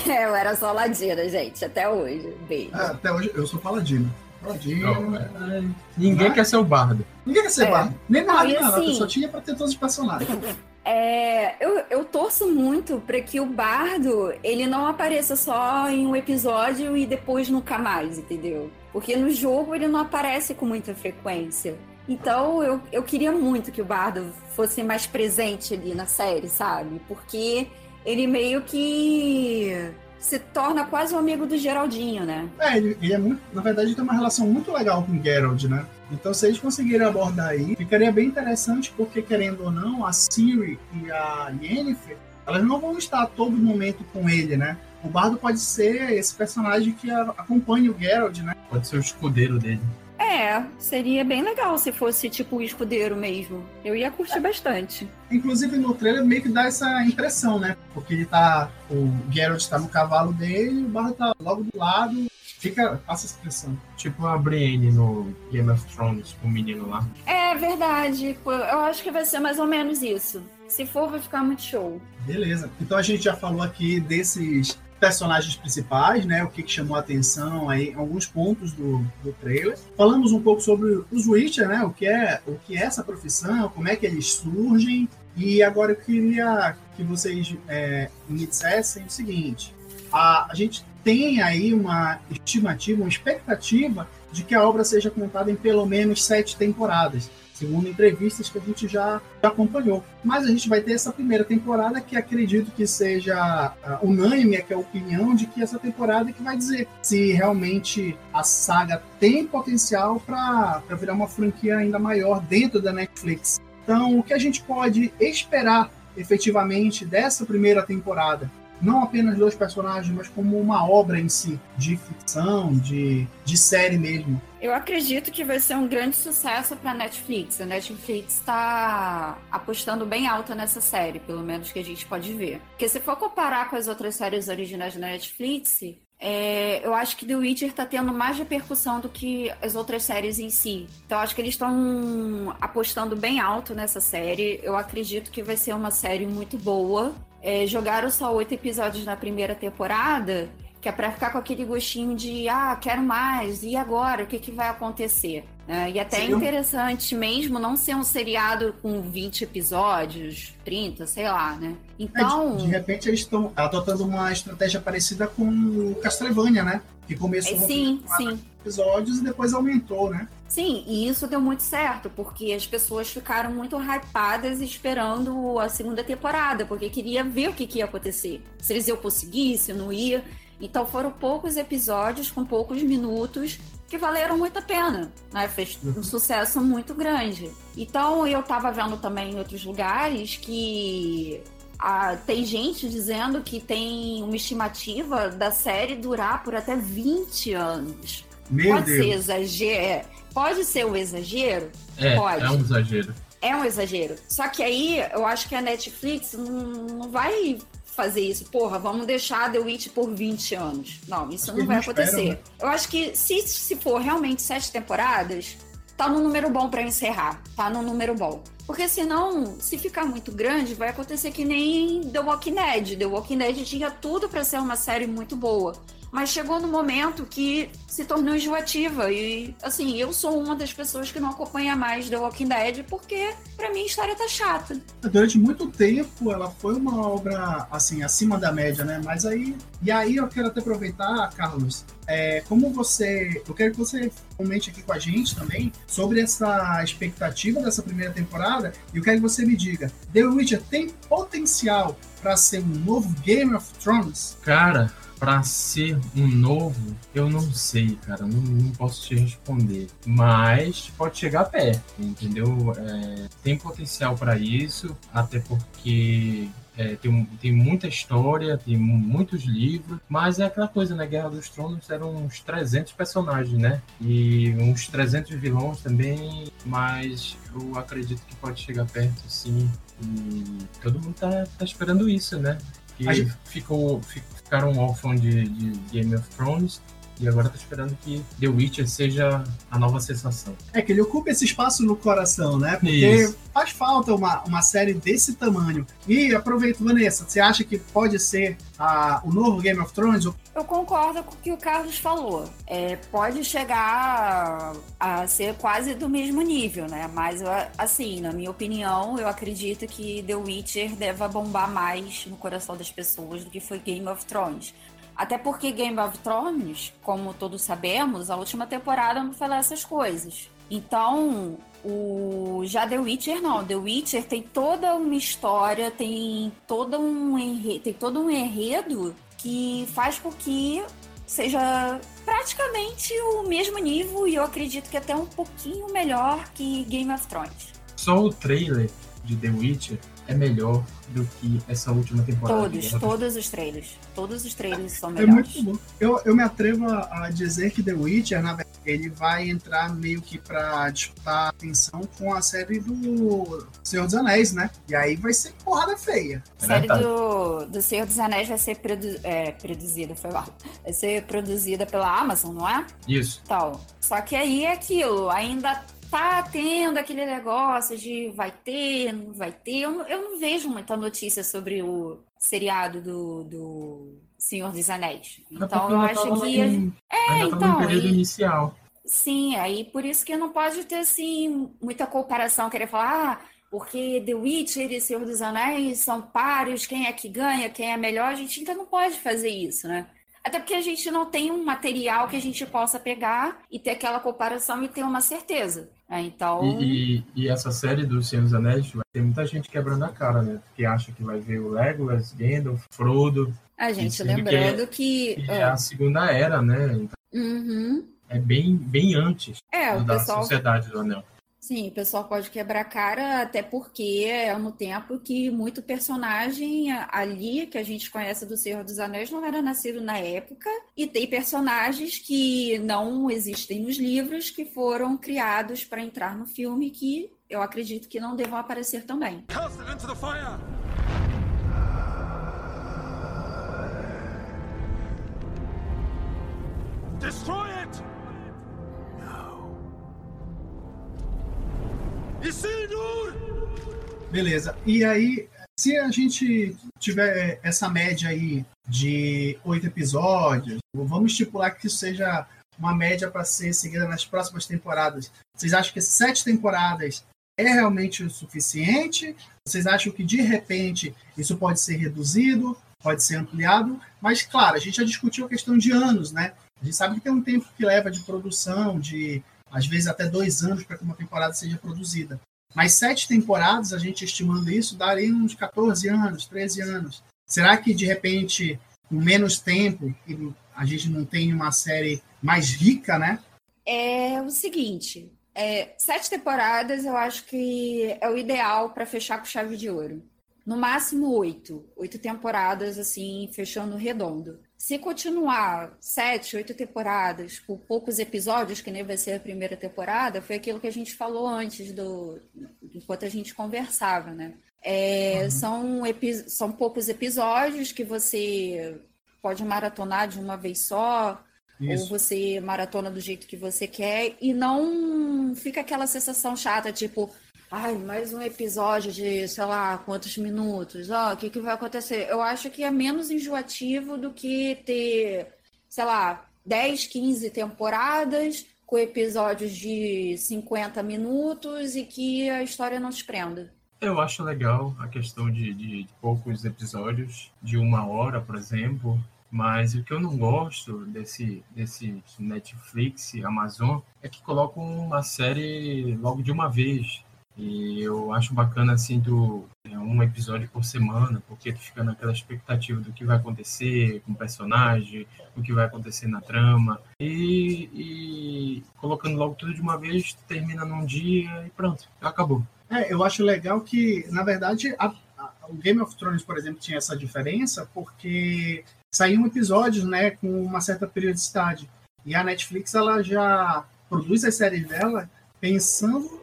É, eu era só ladina, gente, até hoje. Beijo. Ah, até hoje eu sou paladino. Paladino. Não, é- Ninguém Vai. quer ser o bardo. Ninguém quer ser É. bar. Nem e nada. assim- Eu só tinha pra ter todos os personagens. É, eu, eu torço muito para que o Bardo ele não apareça só em um episódio e depois nunca mais, entendeu? Porque no jogo ele não aparece com muita frequência. Então eu, eu queria muito que o Bardo fosse mais presente ali na série, sabe? Porque ele meio que se torna quase um amigo do Geraldinho, né? É, ele, ele é muito. Na verdade, ele tem uma relação muito legal com o Geralt, né? Então, se eles conseguirem abordar aí, ficaria bem interessante, porque, querendo ou não, a Ciri e a Yennefer, elas não vão estar a todo momento com ele, né? O Bardo pode ser esse personagem que a- acompanha o Geralt, né? Pode ser o escudeiro dele. É, seria bem legal se fosse tipo o escudeiro mesmo. Eu ia curtir bastante. Inclusive, no trailer meio que dá essa impressão, né? Porque ele tá. O Geralt tá no cavalo dele e o Bardo tá logo do lado. Fica. Passa essa impressão. Tipo a Brienne no Game of Thrones, o menino lá. É verdade. Eu acho que vai ser mais ou menos isso. Se for, vai ficar muito show. Beleza. Então a gente já falou aqui desses personagens principais, né? O que, que chamou a atenção aí, alguns pontos do, do trailer. Falamos um pouco sobre os Witcher, né? O que é, o que é essa profissão, como é que eles surgem. E agora eu queria que vocês é, me dissessem o seguinte: a, a gente tem aí uma estimativa, uma expectativa de que a obra seja contada em pelo menos sete temporadas segundo entrevistas que a gente já, já acompanhou. Mas a gente vai ter essa primeira temporada que acredito que seja ah, unânime que é a opinião de que essa temporada é que vai dizer se realmente a saga tem potencial para virar uma franquia ainda maior dentro da Netflix. Então, o que a gente pode esperar efetivamente dessa primeira temporada? Não apenas dois personagens, mas como uma obra em si, de ficção, de, de série mesmo. Eu acredito que vai ser um grande sucesso para Netflix. A Netflix está apostando bem alta nessa série, pelo menos que a gente pode ver. Porque se for comparar com as outras séries originais da Netflix, é, eu acho que The Witcher tá tendo mais repercussão do que as outras séries em si. Então, acho que eles estão apostando bem alto nessa série. Eu acredito que vai ser uma série muito boa. É, jogaram só oito episódios na primeira temporada, que é pra ficar com aquele gostinho de, ah, quero mais, e agora? O que, que vai acontecer? É, e até é interessante mesmo não ser um seriado com 20 episódios, 30, sei lá, né? Então. É, de, de, repente eles estão adotando uma estratégia parecida com o Castlevania, né? Que começou é, sim, com sim. episódios e depois aumentou, né? Sim, e isso deu muito certo, porque as pessoas ficaram muito hypadas esperando a segunda temporada, porque queria ver o que, que ia acontecer. Se eles iam conseguir, se não ia. Então foram poucos episódios com poucos minutos que valeram muito a pena, né? Fez um sucesso muito grande. Então eu tava vendo também em outros lugares que ah, tem gente dizendo que tem uma estimativa da série durar por até 20 anos. Meu pode Deus. ser exagero. Pode ser um exagero? É, pode. é um exagero. É um exagero. Só que aí eu acho que a Netflix não, não vai fazer isso. Porra, vamos deixar The Witch por 20 anos. Não, isso não vai acontecer. né? Eu acho que se, se for realmente sete temporadas, tá no número bom para encerrar. Tá no número bom. Porque senão, se ficar muito grande, vai acontecer que nem The Walking Dead. The Walking Dead tinha tudo para ser uma série muito boa mas chegou no momento que se tornou enjoativa. E, assim, eu sou uma das pessoas que não acompanha mais The Walking Dead porque, para mim, a história tá chata. Durante muito tempo, ela foi uma obra, assim, acima da média, né? Mas aí. E aí eu quero até aproveitar, Carlos, é, como você. Eu quero que você comente aqui com a gente também sobre essa expectativa dessa primeira temporada. E eu quero que você me diga: The Witcher tem potencial para ser um novo Game of Thrones? Cara para ser um novo, eu não sei, cara, não, não posso te responder. Mas pode chegar perto, entendeu? É, tem potencial para isso, até porque é, tem, tem muita história, tem muitos livros, mas é aquela coisa, né? Guerra dos Tronos eram uns 300 personagens, né? E uns 300 vilões também, mas eu acredito que pode chegar perto, sim. E todo mundo tá, tá esperando isso, né? E gente... ficou, ficou ficaram órfãos de, de Game of Thrones e agora tô esperando que The Witcher seja a nova sensação. É, que ele ocupe esse espaço no coração, né? Porque Isso. faz falta uma, uma série desse tamanho. E aproveito, Vanessa, você acha que pode ser a, o novo Game of Thrones? Eu concordo com o que o Carlos falou. É, pode chegar a, a ser quase do mesmo nível, né? Mas, assim, na minha opinião, eu acredito que The Witcher deva bombar mais no coração das pessoas do que foi Game of Thrones. Até porque Game of Thrones, como todos sabemos, a última temporada não lá essas coisas. Então, o já The Witcher não, The Witcher tem toda uma história, tem todo um tem todo um enredo que faz com que seja praticamente o mesmo nível e eu acredito que até um pouquinho melhor que Game of Thrones. Só o trailer de The Witcher é melhor do que essa última temporada. Todos, todos os trailers. Todos os trailers são melhores. É muito bom. Eu, eu me atrevo a dizer que The Witcher, na verdade, ele vai entrar meio que pra disputar atenção com a série do Senhor dos Anéis, né? E aí vai ser porrada feia. A série do, do Senhor dos Anéis vai ser produ é, produzida, foi lá. Vai ser produzida pela Amazon, não é? Isso. Então, só que aí é aquilo, ainda tá tendo aquele negócio de vai ter, não vai ter. Eu não, eu não vejo muita notícia sobre o seriado do, do Senhor dos Anéis. Então eu acho que. Em, é, então. No período inicial. Sim, aí por isso que não pode ter assim muita comparação, querer falar, ah, porque The Witcher e Senhor dos Anéis são páreos, quem é que ganha, quem é melhor, a gente ainda não pode fazer isso, né? Até porque a gente não tem um material que a gente possa pegar e ter aquela comparação e ter uma certeza. É, então. E, e, e, essa série do Senhor dos Anéis vai ter muita gente quebrando a cara, né? Que acha que vai ver o Legolas, Gandalf, Frodo. A gente lembrando que. que, que é. é a segunda era, né? Então, uhum. É bem, bem antes é, da pessoal... Sociedade do Anel. Sim, o pessoal pode quebrar a cara, até porque é no tempo que muito personagem ali que a gente conhece do Senhor dos Anéis não era nascido na época, e tem personagens que não existem nos livros que foram criados para entrar no filme que eu acredito que não devam aparecer também. Beleza. E aí, se a gente tiver essa média aí de oito episódios, vamos estipular que isso seja uma média para ser seguida nas próximas temporadas. Vocês acham que sete temporadas é realmente o suficiente? Vocês acham que de repente isso pode ser reduzido, pode ser ampliado? Mas claro, a gente já discutiu a questão de anos, né? A gente sabe que tem um tempo que leva de produção, de às vezes até dois anos para que uma temporada seja produzida. Mas sete temporadas, a gente estimando isso, daria uns 14 anos, 13 anos. Será que de repente, com menos tempo, a gente não tem uma série mais rica, né? É o seguinte, é, sete temporadas eu acho que é o ideal para fechar com chave de ouro. No máximo oito. Oito temporadas, assim, fechando redondo. Se continuar sete, oito temporadas, com poucos episódios, que nem vai ser a primeira temporada, foi aquilo que a gente falou antes, do enquanto a gente conversava, né? É, uhum. são, são poucos episódios que você pode maratonar de uma vez só, isso. Ou você maratona do jeito que você quer e não fica aquela sensação chata, tipo, ai, mais um episódio de, sei lá, quantos minutos, ó, o que, que vai acontecer? Eu acho que é menos enjoativo do que ter, sei lá, 10, 15 temporadas com episódios de 50 minutos e que a história não te prenda. Eu acho legal a questão de, de, de poucos episódios, de uma hora, por exemplo, mas o que eu não gosto desse, desse Netflix, Amazon, é que colocam uma série logo de uma vez. E eu acho bacana, assim, do, é, um episódio por semana, porque tu fica naquela expectativa do que vai acontecer com o personagem, o que vai acontecer na trama. E, e colocando logo tudo de uma vez, termina num dia e pronto, acabou. É, eu acho legal que, na verdade, a, a, o Game of Thrones, por exemplo, tinha essa diferença, porque saíam episódios, né, com uma certa periodicidade. E a Netflix ela já produz as séries dela pensando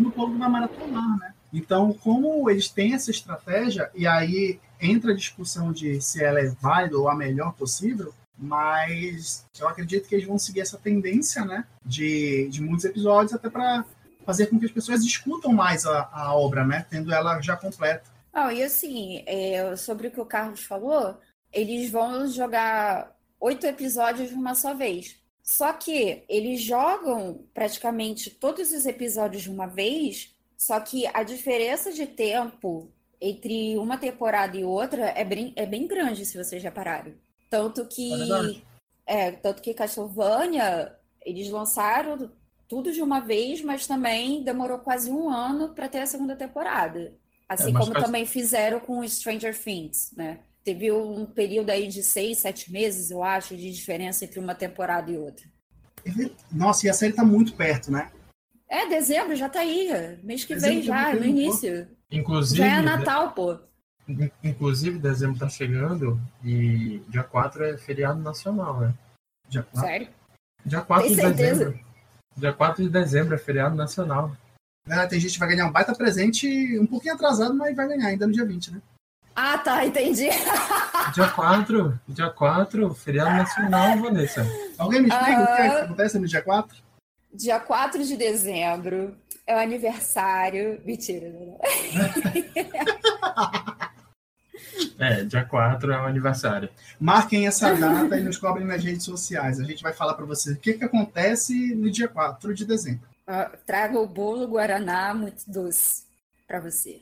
no povo da maratonar, né? Então, como eles têm essa estratégia, e aí entra a discussão de se ela é válida ou a melhor possível, mas eu acredito que eles vão seguir essa tendência, né, de, de muitos episódios, até para fazer com que as pessoas discutam mais a, a obra, né, tendo ela já completa. Oh, e assim, é, sobre o que o Carlos falou, eles vão jogar oito episódios de uma só vez. Só que eles jogam praticamente todos os episódios de uma vez, só que a diferença de tempo entre uma temporada e outra é bem, é bem grande, se vocês repararam. Tanto que. É, é, tanto que Castlevania, eles lançaram tudo de uma vez, mas também demorou quase um ano para ter a segunda temporada. Assim é, como também fizeram com Stranger Things, né? Teve um período aí de seis, sete meses, eu acho, de diferença entre uma temporada e outra. Nossa, e a série tá muito perto, né? É, dezembro já tá aí. Mês que dezembro vem já, no início. Inclusive. Já é Natal, pô. Inclusive, dezembro tá chegando e dia 4 é feriado nacional, né? Dia 4. Sério? Dia 4 tem de certeza? dezembro. Dia 4 de dezembro é feriado nacional. É, tem gente que vai ganhar um baita presente um pouquinho atrasado, mas vai ganhar ainda no dia 20, né? Ah, tá, entendi. Dia 4, dia 4, feriado nacional, Vanessa. Alguém me explica uh... o que, é que acontece no dia 4? Dia 4 de dezembro é o aniversário. Mentira, não. É, dia 4 é o aniversário. Marquem essa data e nos cobrem nas redes sociais. A gente vai falar para vocês o que, que acontece no dia 4 de dezembro. Uh, traga o bolo Guaraná muito doce para você.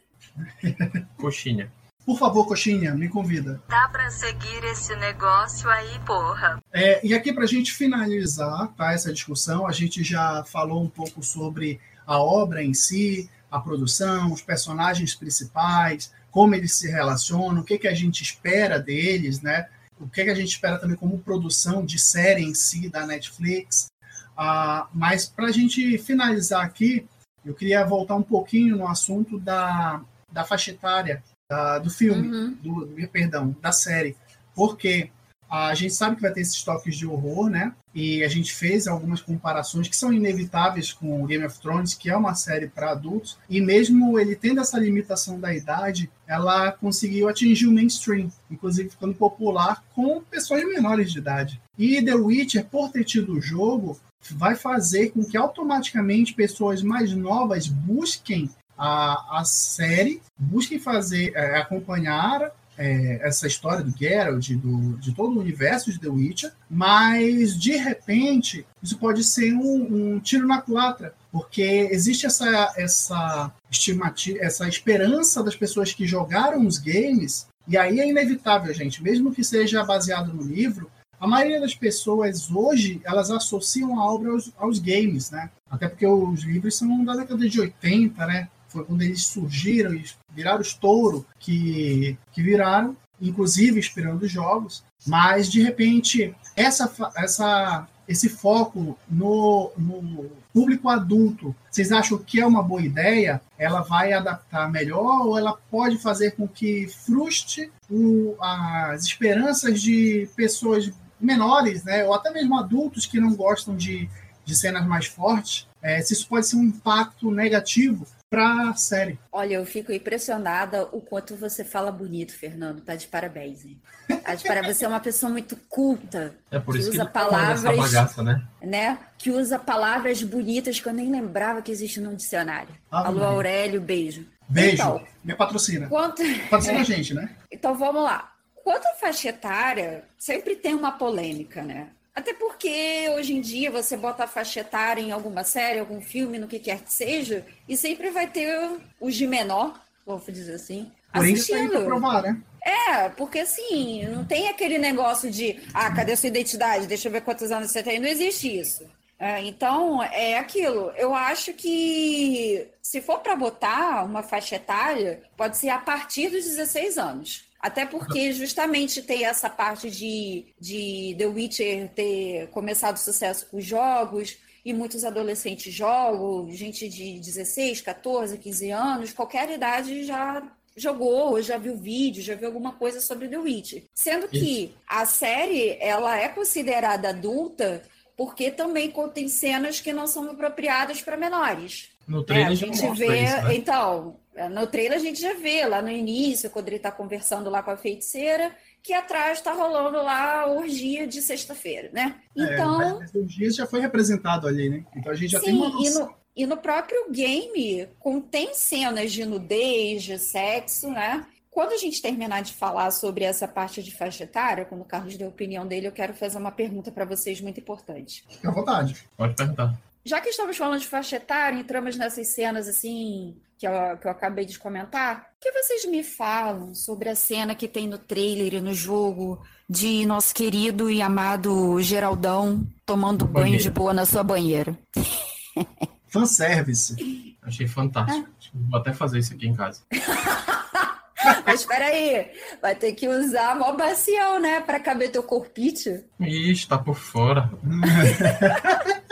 Coxinha. Por favor, Coxinha, me convida. Dá para seguir esse negócio aí, porra. É, e aqui para a gente finalizar tá, essa discussão, a gente já falou um pouco sobre a obra em si, a produção, os personagens principais, como eles se relacionam, o que, que a gente espera deles, né? O que, que a gente espera também como produção de série em si da Netflix. Ah, mas para a gente finalizar aqui, eu queria voltar um pouquinho no assunto da, da faixa etária da, do filme, uhum. do, perdão, da série. Porque a gente sabe que vai ter esses toques de horror, né? E a gente fez algumas comparações que são inevitáveis com Game of Thrones, que é uma série para adultos. E mesmo ele tendo essa limitação da idade, ela conseguiu atingir o mainstream, inclusive ficando popular com pessoas menores de idade. E The Witcher, por ter tido o jogo, vai fazer com que automaticamente pessoas mais novas busquem a, a série, busquem fazer, é, acompanhar é, essa história do Geralt, do, de todo o universo de The Witcher, mas de repente isso pode ser um, um tiro na culatra, porque existe essa essa estimativa, essa esperança das pessoas que jogaram os games, e aí é inevitável, gente, mesmo que seja baseado no livro, a maioria das pessoas hoje elas associam a obra aos, aos games, né? Até porque os livros são da década de 80, né? Foi quando eles surgiram e viraram estouro que, que viraram, inclusive inspirando jogos. Mas, de repente, essa, essa, esse foco no, no público adulto, vocês acham que é uma boa ideia? Ela vai adaptar melhor ou ela pode fazer com que frustre o, as esperanças de pessoas menores, né, ou até mesmo adultos que não gostam de, de cenas mais fortes, é, se isso pode ser um impacto negativo para a série. Olha, eu fico impressionada o quanto você fala bonito, Fernando. Tá de parabéns. Hein? Tá de parabéns. Você é uma pessoa muito culta. É por que isso que usa ele tá palavras, nessa bagaça, né? né? Que usa palavras bonitas que eu nem lembrava que existe no dicionário. Ah, Alô. Aurélio, beijo. Beijo, Então, me patrocina. quanto... Patrocina a gente, né? Então vamos lá. Quanto à faixa etária, sempre tem uma polêmica, né? Até porque hoje em dia você bota a faixa etária em alguma série, algum filme, no que quer que seja, e sempre vai ter os de menor, vou dizer assim, Porém, isso aí pra assistindo. provar, né? É, porque assim, não tem aquele negócio de, ah, cadê sua identidade? Deixa eu ver quantos anos você tem. Não existe isso. É, então, é aquilo. Eu acho que se for para botar uma faixa etária, pode ser a partir dos 16 anos. Até porque justamente tem essa parte de, de The Witcher ter começado sucesso com os jogos, e muitos adolescentes jogam, gente de 16, 14, 15 anos, qualquer idade já jogou, ou já viu vídeo, já viu alguma coisa sobre The Witcher. Sendo que a série, ela é considerada adulta porque também contém cenas que não são apropriadas para menores. No É, trailer a já gente vê, isso, né? então, no trailer a gente já vê lá no início, quando ele tá conversando lá com a feiticeira, que atrás tá rolando lá a orgia de sexta-feira, né? Então, É, os dias já foi representado ali, né? Então a gente já tem sim, uma e noção. no, e no próprio game contém cenas de nudez, de sexo, né? Quando a gente terminar de falar sobre essa parte de faixa etária, quando o Carlos deu a opinião dele, eu quero fazer uma pergunta para vocês muito importante. Fica à vontade. Pode perguntar. Já que estamos falando de faixa etária, entramos nessas cenas assim que eu, que eu acabei de comentar, o que vocês me falam sobre a cena que tem no trailer e no jogo de nosso querido e amado Geraldão tomando banho de boa na sua banheira? Fanservice. Achei fantástico. É. Vou até fazer isso aqui em casa. Mas espera aí, vai ter que usar mó bacião, né, para caber teu corpite. Ixi, tá por fora.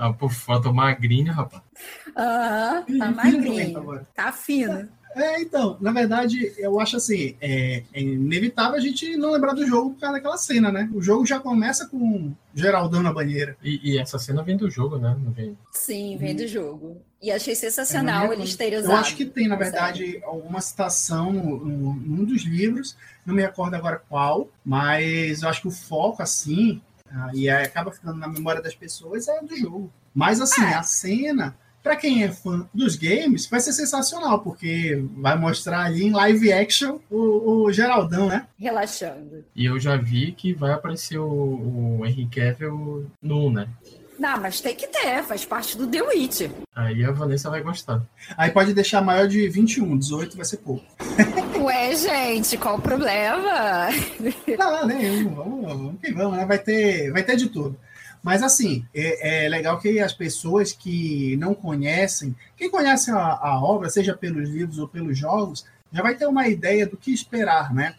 tá por fora, tô magrinho, rapaz. Aham, tá magrinho, agora. tá fino. É, então, na verdade, eu acho assim, é, é inevitável a gente não lembrar do jogo por causa daquela cena, né? O jogo já começa com Geraldão na banheira. E, e essa cena vem do jogo, né? Não vem. Sim, vem do jogo. E achei É, sensacional na minha- eles terem Eu usado. acho que tem, na verdade, alguma citação num dos livros, não me recordo agora qual, mas eu acho que o foco, assim, ah, e aí acaba ficando na memória das pessoas, é do jogo. Mas, assim, É. a cena, pra quem é fã dos games, vai ser sensacional, porque vai mostrar ali em live action o, o Geraldão, né? Relaxando. E eu já vi que vai aparecer o, o Henry Cavill nu, né? Não, mas tem que ter, faz parte do The Witch. Aí a Vanessa vai gostar. Aí pode deixar maior de 21, 18 vai ser pouco. Ué, gente, qual o problema? Não, nenhum. Vamos, que vamos, né? Vai ter, vai ter de tudo. Mas assim, é, é legal que as pessoas que não conhecem, quem conhece a, a obra, seja pelos livros ou pelos jogos, já vai ter uma ideia do que esperar, né?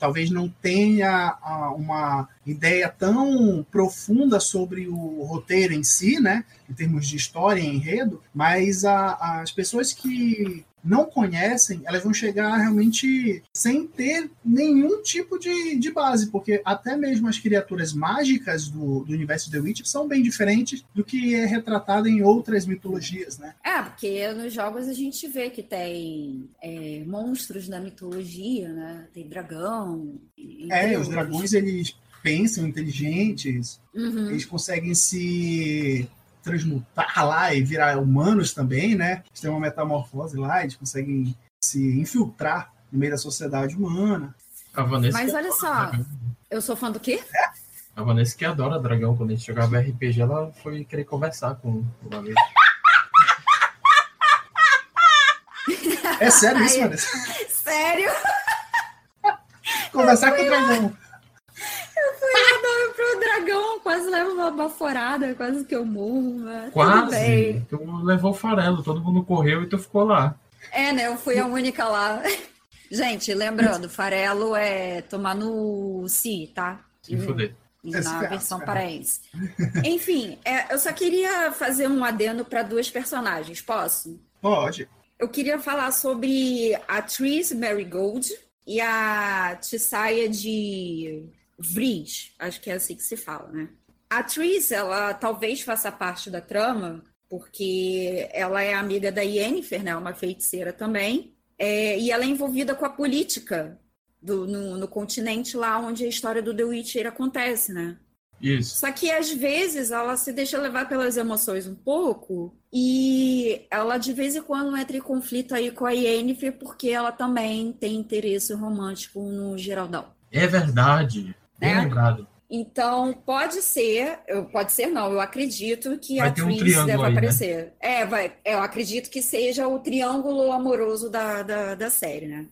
Talvez não tenha uma ideia tão profunda sobre o roteiro em si, né? Em termos de história e enredo, mas a- as pessoas que não conhecem, elas vão chegar realmente sem ter nenhum tipo de, de base, porque até mesmo as criaturas mágicas do, do universo The Witcher são bem diferentes do que é retratado em outras mitologias, né? É, porque nos jogos a gente vê que tem é, monstros da mitologia, né? Tem dragão. É, os dragões, eles pensam, inteligentes, Uhum. eles conseguem se transmutar lá e virar humanos também, né? Eles têm uma metamorfose lá, eles conseguem se infiltrar no meio da sociedade humana. A Vanessa Mas olha só. dragão. Eu sou fã do quê? A Vanessa que adora dragão. Quando a gente jogava RPG, ela foi querer conversar com o amigo. É sério isso, Ai, Vanessa? Sério? Conversar com o dragão. Eu pro dragão, quase levo uma baforada, quase que eu morro. Quase! Tu levou o farelo, todo mundo correu e tu ficou lá. É, né? Eu fui a única lá. Gente, lembrando, farelo é tomar no si, tá? Se fuder. Na ferrar, versão ferrar. paraense. Enfim, é, eu só queria fazer um adendo para duas personagens, posso? Pode. Eu queria falar sobre a Tris Marigold e a Tissaia de Vries, acho que é assim que se fala, né? A Tris, ela talvez faça parte da trama, porque ela é amiga da Yennefer, né? Uma feiticeira também, é, e ela é envolvida com a política do- no, no continente lá onde a história do The Witcher acontece, né? Isso. Só que às vezes ela se deixa levar pelas emoções um pouco e ela de vez em quando entra em conflito aí com a Yennefer porque ela também tem interesse romântico no Geraldão. É verdade. Bem É? lembrado. Então pode ser, eu- pode ser não, eu acredito que Vai a um Tris deve aí, né? aparecer. É, vai, eu acredito que seja o triângulo amoroso da, da, da série, né?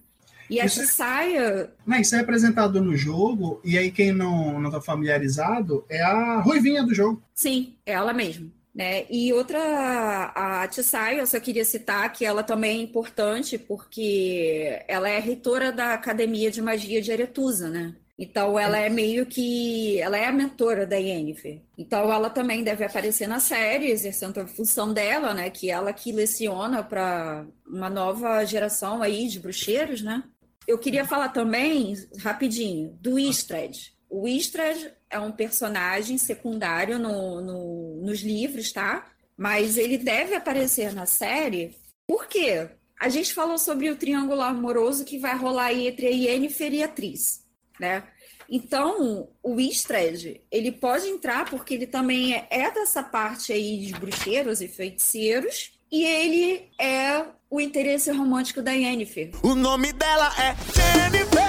E a Isso é- Não, isso é apresentado no jogo, e aí quem não, não tá familiarizado é a ruivinha do jogo. Sim, é ela mesma. Né? E outra, a Tissaia, eu só queria citar que ela também é importante porque ela é reitora da Academia de Magia de Aretusa, né? Então ela é meio que, ela é a mentora da Yennefer. Então ela também deve aparecer na série, exercendo a função dela, né? Que ela que leciona para uma nova geração aí de bruxeiros, né? Eu queria falar também, rapidinho, do Istred. O Istred é um personagem secundário no, no- nos livros, tá? Mas ele deve aparecer na série. Por quê? A gente falou sobre o triângulo amoroso que vai rolar aí entre a Yennefer e a Tris, né? Então, o Istred, ele pode entrar porque ele também é, é dessa parte aí de bruxeiros e feiticeiros, e ele é o interesse romântico da Yennefer. O nome dela é Jennifer.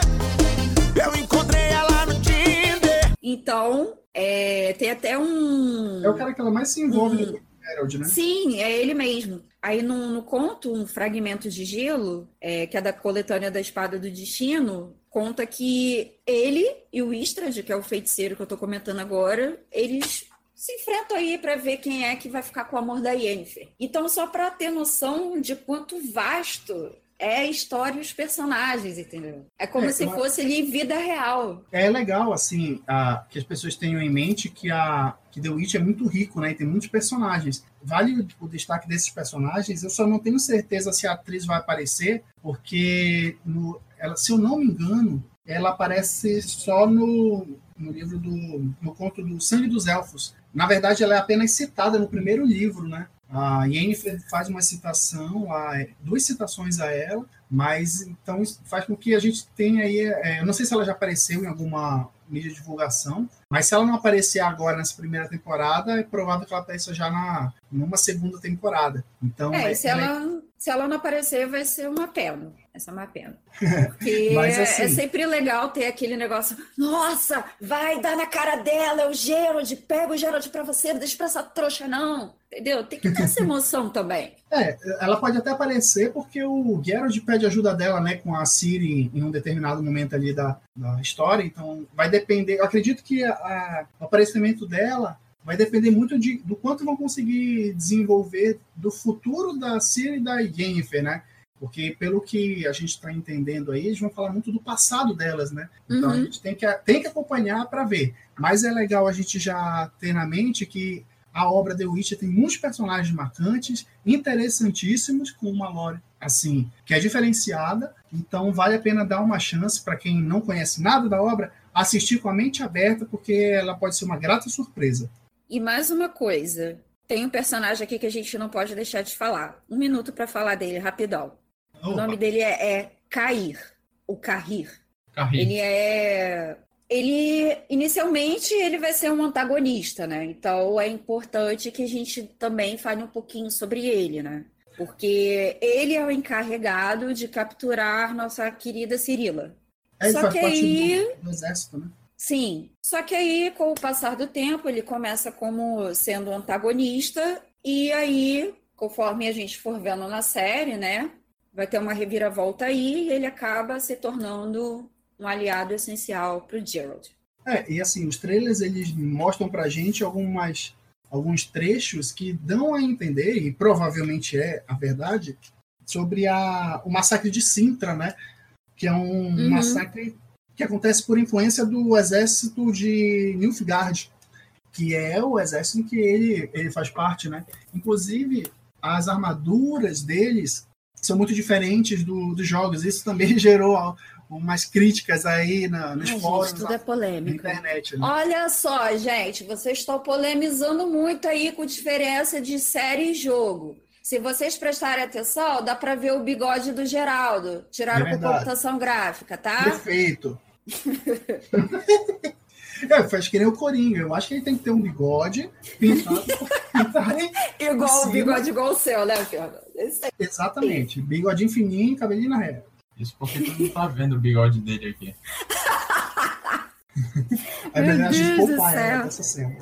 Eu encontrei ela no Tinder. Então, é, tem até um. É o cara que ela mais se envolve no Geralt, né? Sim, é ele mesmo. Aí no, no conto, um fragmento de gelo, é, que é da coletânea da Espada do Destino, conta que ele e o Istrad, que é o feiticeiro que eu tô comentando agora, eles se enfrentam aí para ver quem é que vai ficar com o amor da Yennefer. Então, só para ter noção de quanto vasto é a história e os personagens, entendeu? É como É, se fosse ali vida real. É legal, assim, a- que as pessoas tenham em mente que, a, que The Witch é muito rico, né? E tem muitos personagens. Vale o, o destaque desses personagens. Eu só não tenho certeza se a atriz vai aparecer, porque, no, ela, se eu não me engano, ela aparece só no, no livro do. no conto do Sangue dos Elfos. Na verdade, ela é apenas citada no primeiro livro, né? A Yennefer faz uma citação, lá, duas citações a ela, mas então faz com que a gente tenha aí. é, eu não sei se ela já apareceu em alguma mídia de divulgação, mas se ela não aparecer agora nessa primeira temporada, é provável que ela apareça já na numa segunda temporada. Então, É, é, se ela, se ela não aparecer, vai ser uma pena. Essa é uma pena. Porque Mas, é- assim- é sempre legal ter aquele negócio. Nossa, vai dar na cara dela, é o Gerald, pega o Gerald pra você, não deixa pra essa trouxa, não. Entendeu? Tem que ter essa emoção também. É, ela pode até aparecer porque o Geralt pede ajuda dela, né, com a Ciri em um determinado momento ali da, da história, então vai depender, eu acredito que a- a- o aparecimento dela vai depender muito de, do quanto vão conseguir desenvolver do futuro da Ciri e da Yennefer, né, porque pelo que a gente está entendendo aí, eles vão falar muito do passado delas, né, então a Uhum. gente tem que, tem que acompanhar para ver, mas é legal a gente já ter na mente que a obra The Witcher tem muitos personagens marcantes, interessantíssimos, com uma lore assim, que é diferenciada. Então vale a pena dar uma chance para quem não conhece nada da obra, assistir com a mente aberta, porque ela pode ser uma grata surpresa. E mais uma coisa. Tem um personagem aqui que a gente não pode deixar de falar. Um minuto pra falar dele, rapidão. O Opa, nome dele é, é Cair. O Carrir. Ele é ele inicialmente ele vai ser um antagonista, né? Então é importante que a gente também fale um pouquinho sobre ele, né? Porque ele é o encarregado de capturar nossa querida Cirila. É, Só que aí- do exército, né? Sim. Só que aí, com o passar do tempo, ele começa como sendo um antagonista, e aí, conforme a gente for vendo na série, né? Vai ter uma reviravolta aí, e ele acaba se tornando um aliado essencial para o Gerald. É, e assim, os trailers eles mostram pra gente algumas, alguns trechos que dão a entender, e provavelmente é a verdade, sobre a, o massacre de Sintra, né? Que é um Uhum. massacre que acontece por influência do exército de Nilfgaard, que é o exército em que ele, ele faz parte, né? Inclusive, as armaduras deles são muito diferentes do, dos jogos. Isso também gerou umas críticas aí na, nos Ai, fóruns, gente, tudo é na polêmica. internet. Né? Olha só, gente, vocês estão polemizando muito aí com diferença de série e jogo. Se vocês prestarem atenção, dá para ver o bigode do Geraldo. Tiraram É verdade. computação gráfica, tá? Perfeito. é, faz que nem o Corinho. Eu acho que ele tem que ter um bigode pintado. Igual o bigode igual o seu, né, Fernando? Exatamente. Bigodinho fininho e cabelinho na ré. Isso porque tu não tá vendo o bigode dele aqui. É Meu melhor a gente poupar ela dessa cena.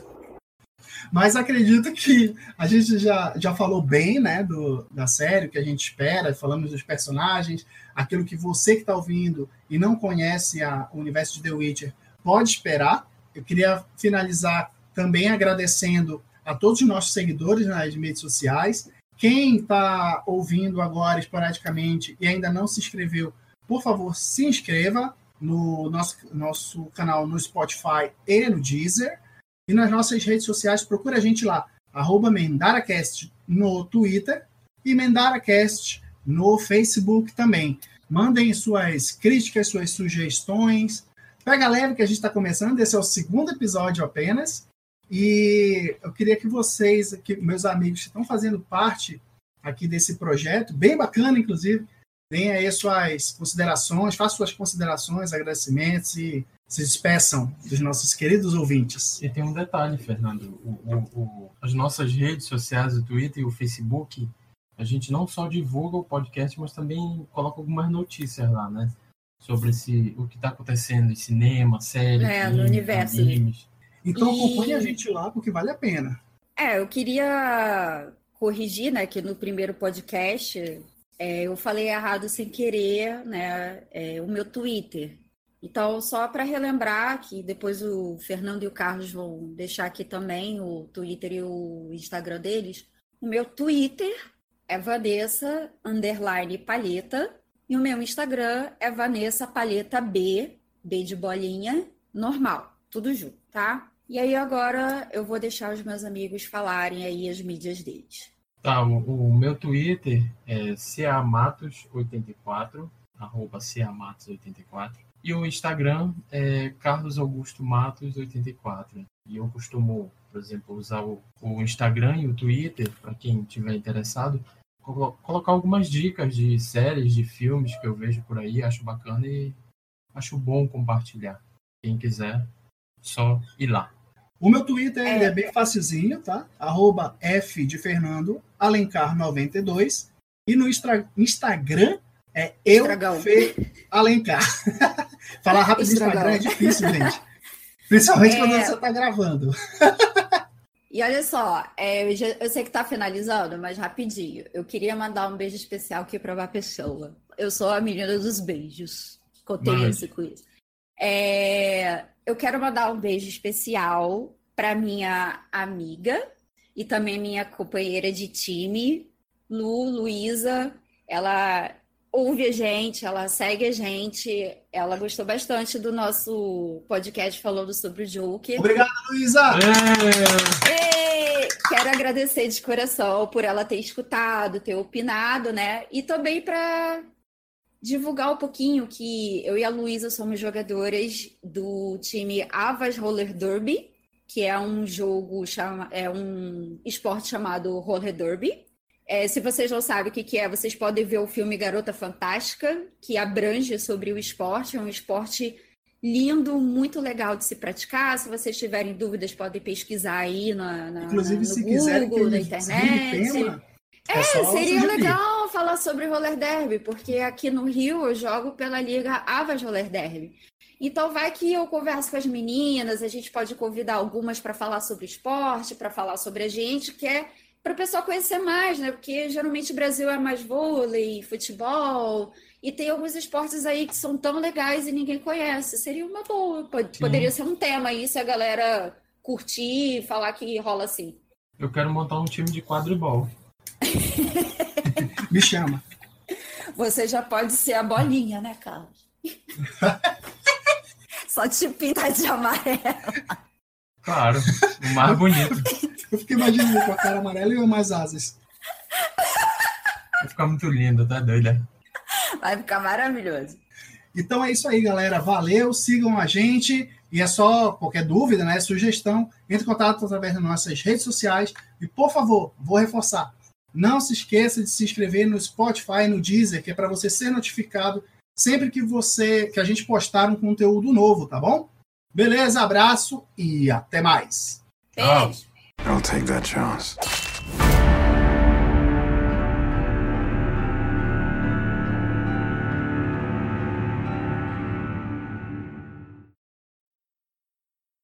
Mas acredito que a gente já, já falou bem né, do, da série, o que a gente espera, falamos dos personagens, aquilo que você que está ouvindo e não conhece a, o universo de The Witcher pode esperar. Eu queria finalizar também agradecendo a todos os nossos seguidores nas mídias sociais. Quem está ouvindo agora esporadicamente e ainda não se inscreveu, por favor, se inscreva no nosso, nosso canal no Spotify e no Deezer. E nas nossas redes sociais, procura a gente lá, arroba MendaraCast no Twitter e MendaraCast no Facebook também. Mandem suas críticas, suas sugestões. Pega leve que a gente está começando, esse é o segundo episódio apenas. E eu queria que vocês, que meus amigos que estão fazendo parte aqui desse projeto, bem bacana, inclusive, deem aí suas considerações, façam suas considerações, agradecimentos e se despeçam dos nossos queridos ouvintes. E tem um detalhe, Fernando. O, o- o- as nossas redes sociais, o Twitter e o Facebook, a gente não só divulga o podcast, mas também coloca algumas notícias lá, né? Sobre esse, o que está acontecendo em cinema, série, É, no universo, animes. Então E- acompanhe a gente lá, porque vale a pena. É, eu queria corrigir, né, que no primeiro podcast é, eu falei errado sem querer, né, é, o meu Twitter. Então, só para relembrar que depois o Fernando e o Carlos vão deixar aqui também o Twitter e o Instagram deles. O meu Twitter é Vanessa underline Palheta e o meu Instagram é Vanessa Palheta B, B de bolinha, normal, tudo junto, tá? E aí agora eu vou deixar os meus amigos falarem aí as mídias deles. Tá, o, o meu Twitter é camatos84, arroba camatos84. E o Instagram é Carlos Augusto Matos 84. E eu costumo, por exemplo, usar o, o Instagram e o Twitter, para quem tiver interessado, colocar algumas dicas de séries, de filmes que eu vejo por aí, acho bacana e acho bom compartilhar. Quem quiser, só ir lá. O meu Twitter É. ele é bem facilzinho, tá? Arroba F de Fernando Alencar92. E no Instra- Instagram é eu Estragão. Fê Alencar. Falar rápido no. Instagram é difícil, gente. Principalmente É. quando você está gravando. E olha só, é, eu, já- eu sei que tá finalizando, mas rapidinho. Eu queria mandar um beijo especial aqui para uma pessoa. Eu sou a menina dos beijos. Contei Mande. esse quiz. É, eu quero mandar um beijo especial para minha amiga e também minha companheira de time, Lu, Luísa. Ela ouve a gente, ela segue a gente, ela gostou bastante do nosso podcast falando sobre o Joker. Obrigado, Luísa! É, quero agradecer de coração por ela ter escutado, ter opinado, né? E também para divulgar um pouquinho que eu e a Luísa somos jogadoras do time Avas Roller Derby, que é um jogo, chama, é um esporte chamado Roller Derby. É, se vocês não sabem o que, que é, vocês podem ver o filme Garota Fantástica, que abrange sobre o esporte. É um esporte lindo, muito legal de se praticar. Se vocês tiverem dúvidas, podem pesquisar aí na, na Inclusive, no se Google, quiserem que na internet. tema, É, só seria legal falar sobre roller derby, porque aqui no Rio eu jogo pela Liga Avas Roller Derby. Então vai que eu converso com as meninas, a gente pode convidar algumas para falar sobre esporte, para falar sobre a gente, que é para o pessoal conhecer mais, né? Porque geralmente o Brasil é mais vôlei, futebol, e tem alguns esportes aí que são tão legais e ninguém conhece. Seria uma boa, pod- poderia ser um tema aí se a galera curtir, falar que rola assim. Eu quero montar um time de quadribol. Me chama. Você já pode ser a bolinha, né, Carlos? Só te pintar de amarelo. Claro, o mais bonito. Eu fiquei imaginando com a cara amarela e umas asas. Vai ficar muito lindo, tá doida? Vai ficar maravilhoso. Então é isso aí, galera. Valeu, sigam a gente. E é só qualquer dúvida, né? Sugestão, entre em contato através das nossas redes sociais. E, por favor, vou reforçar. Não se esqueça de se inscrever no Spotify, no Deezer, que é para você ser notificado sempre que você que a gente postar um conteúdo novo, tá bom? Beleza, abraço e até mais. Beijo. Oh.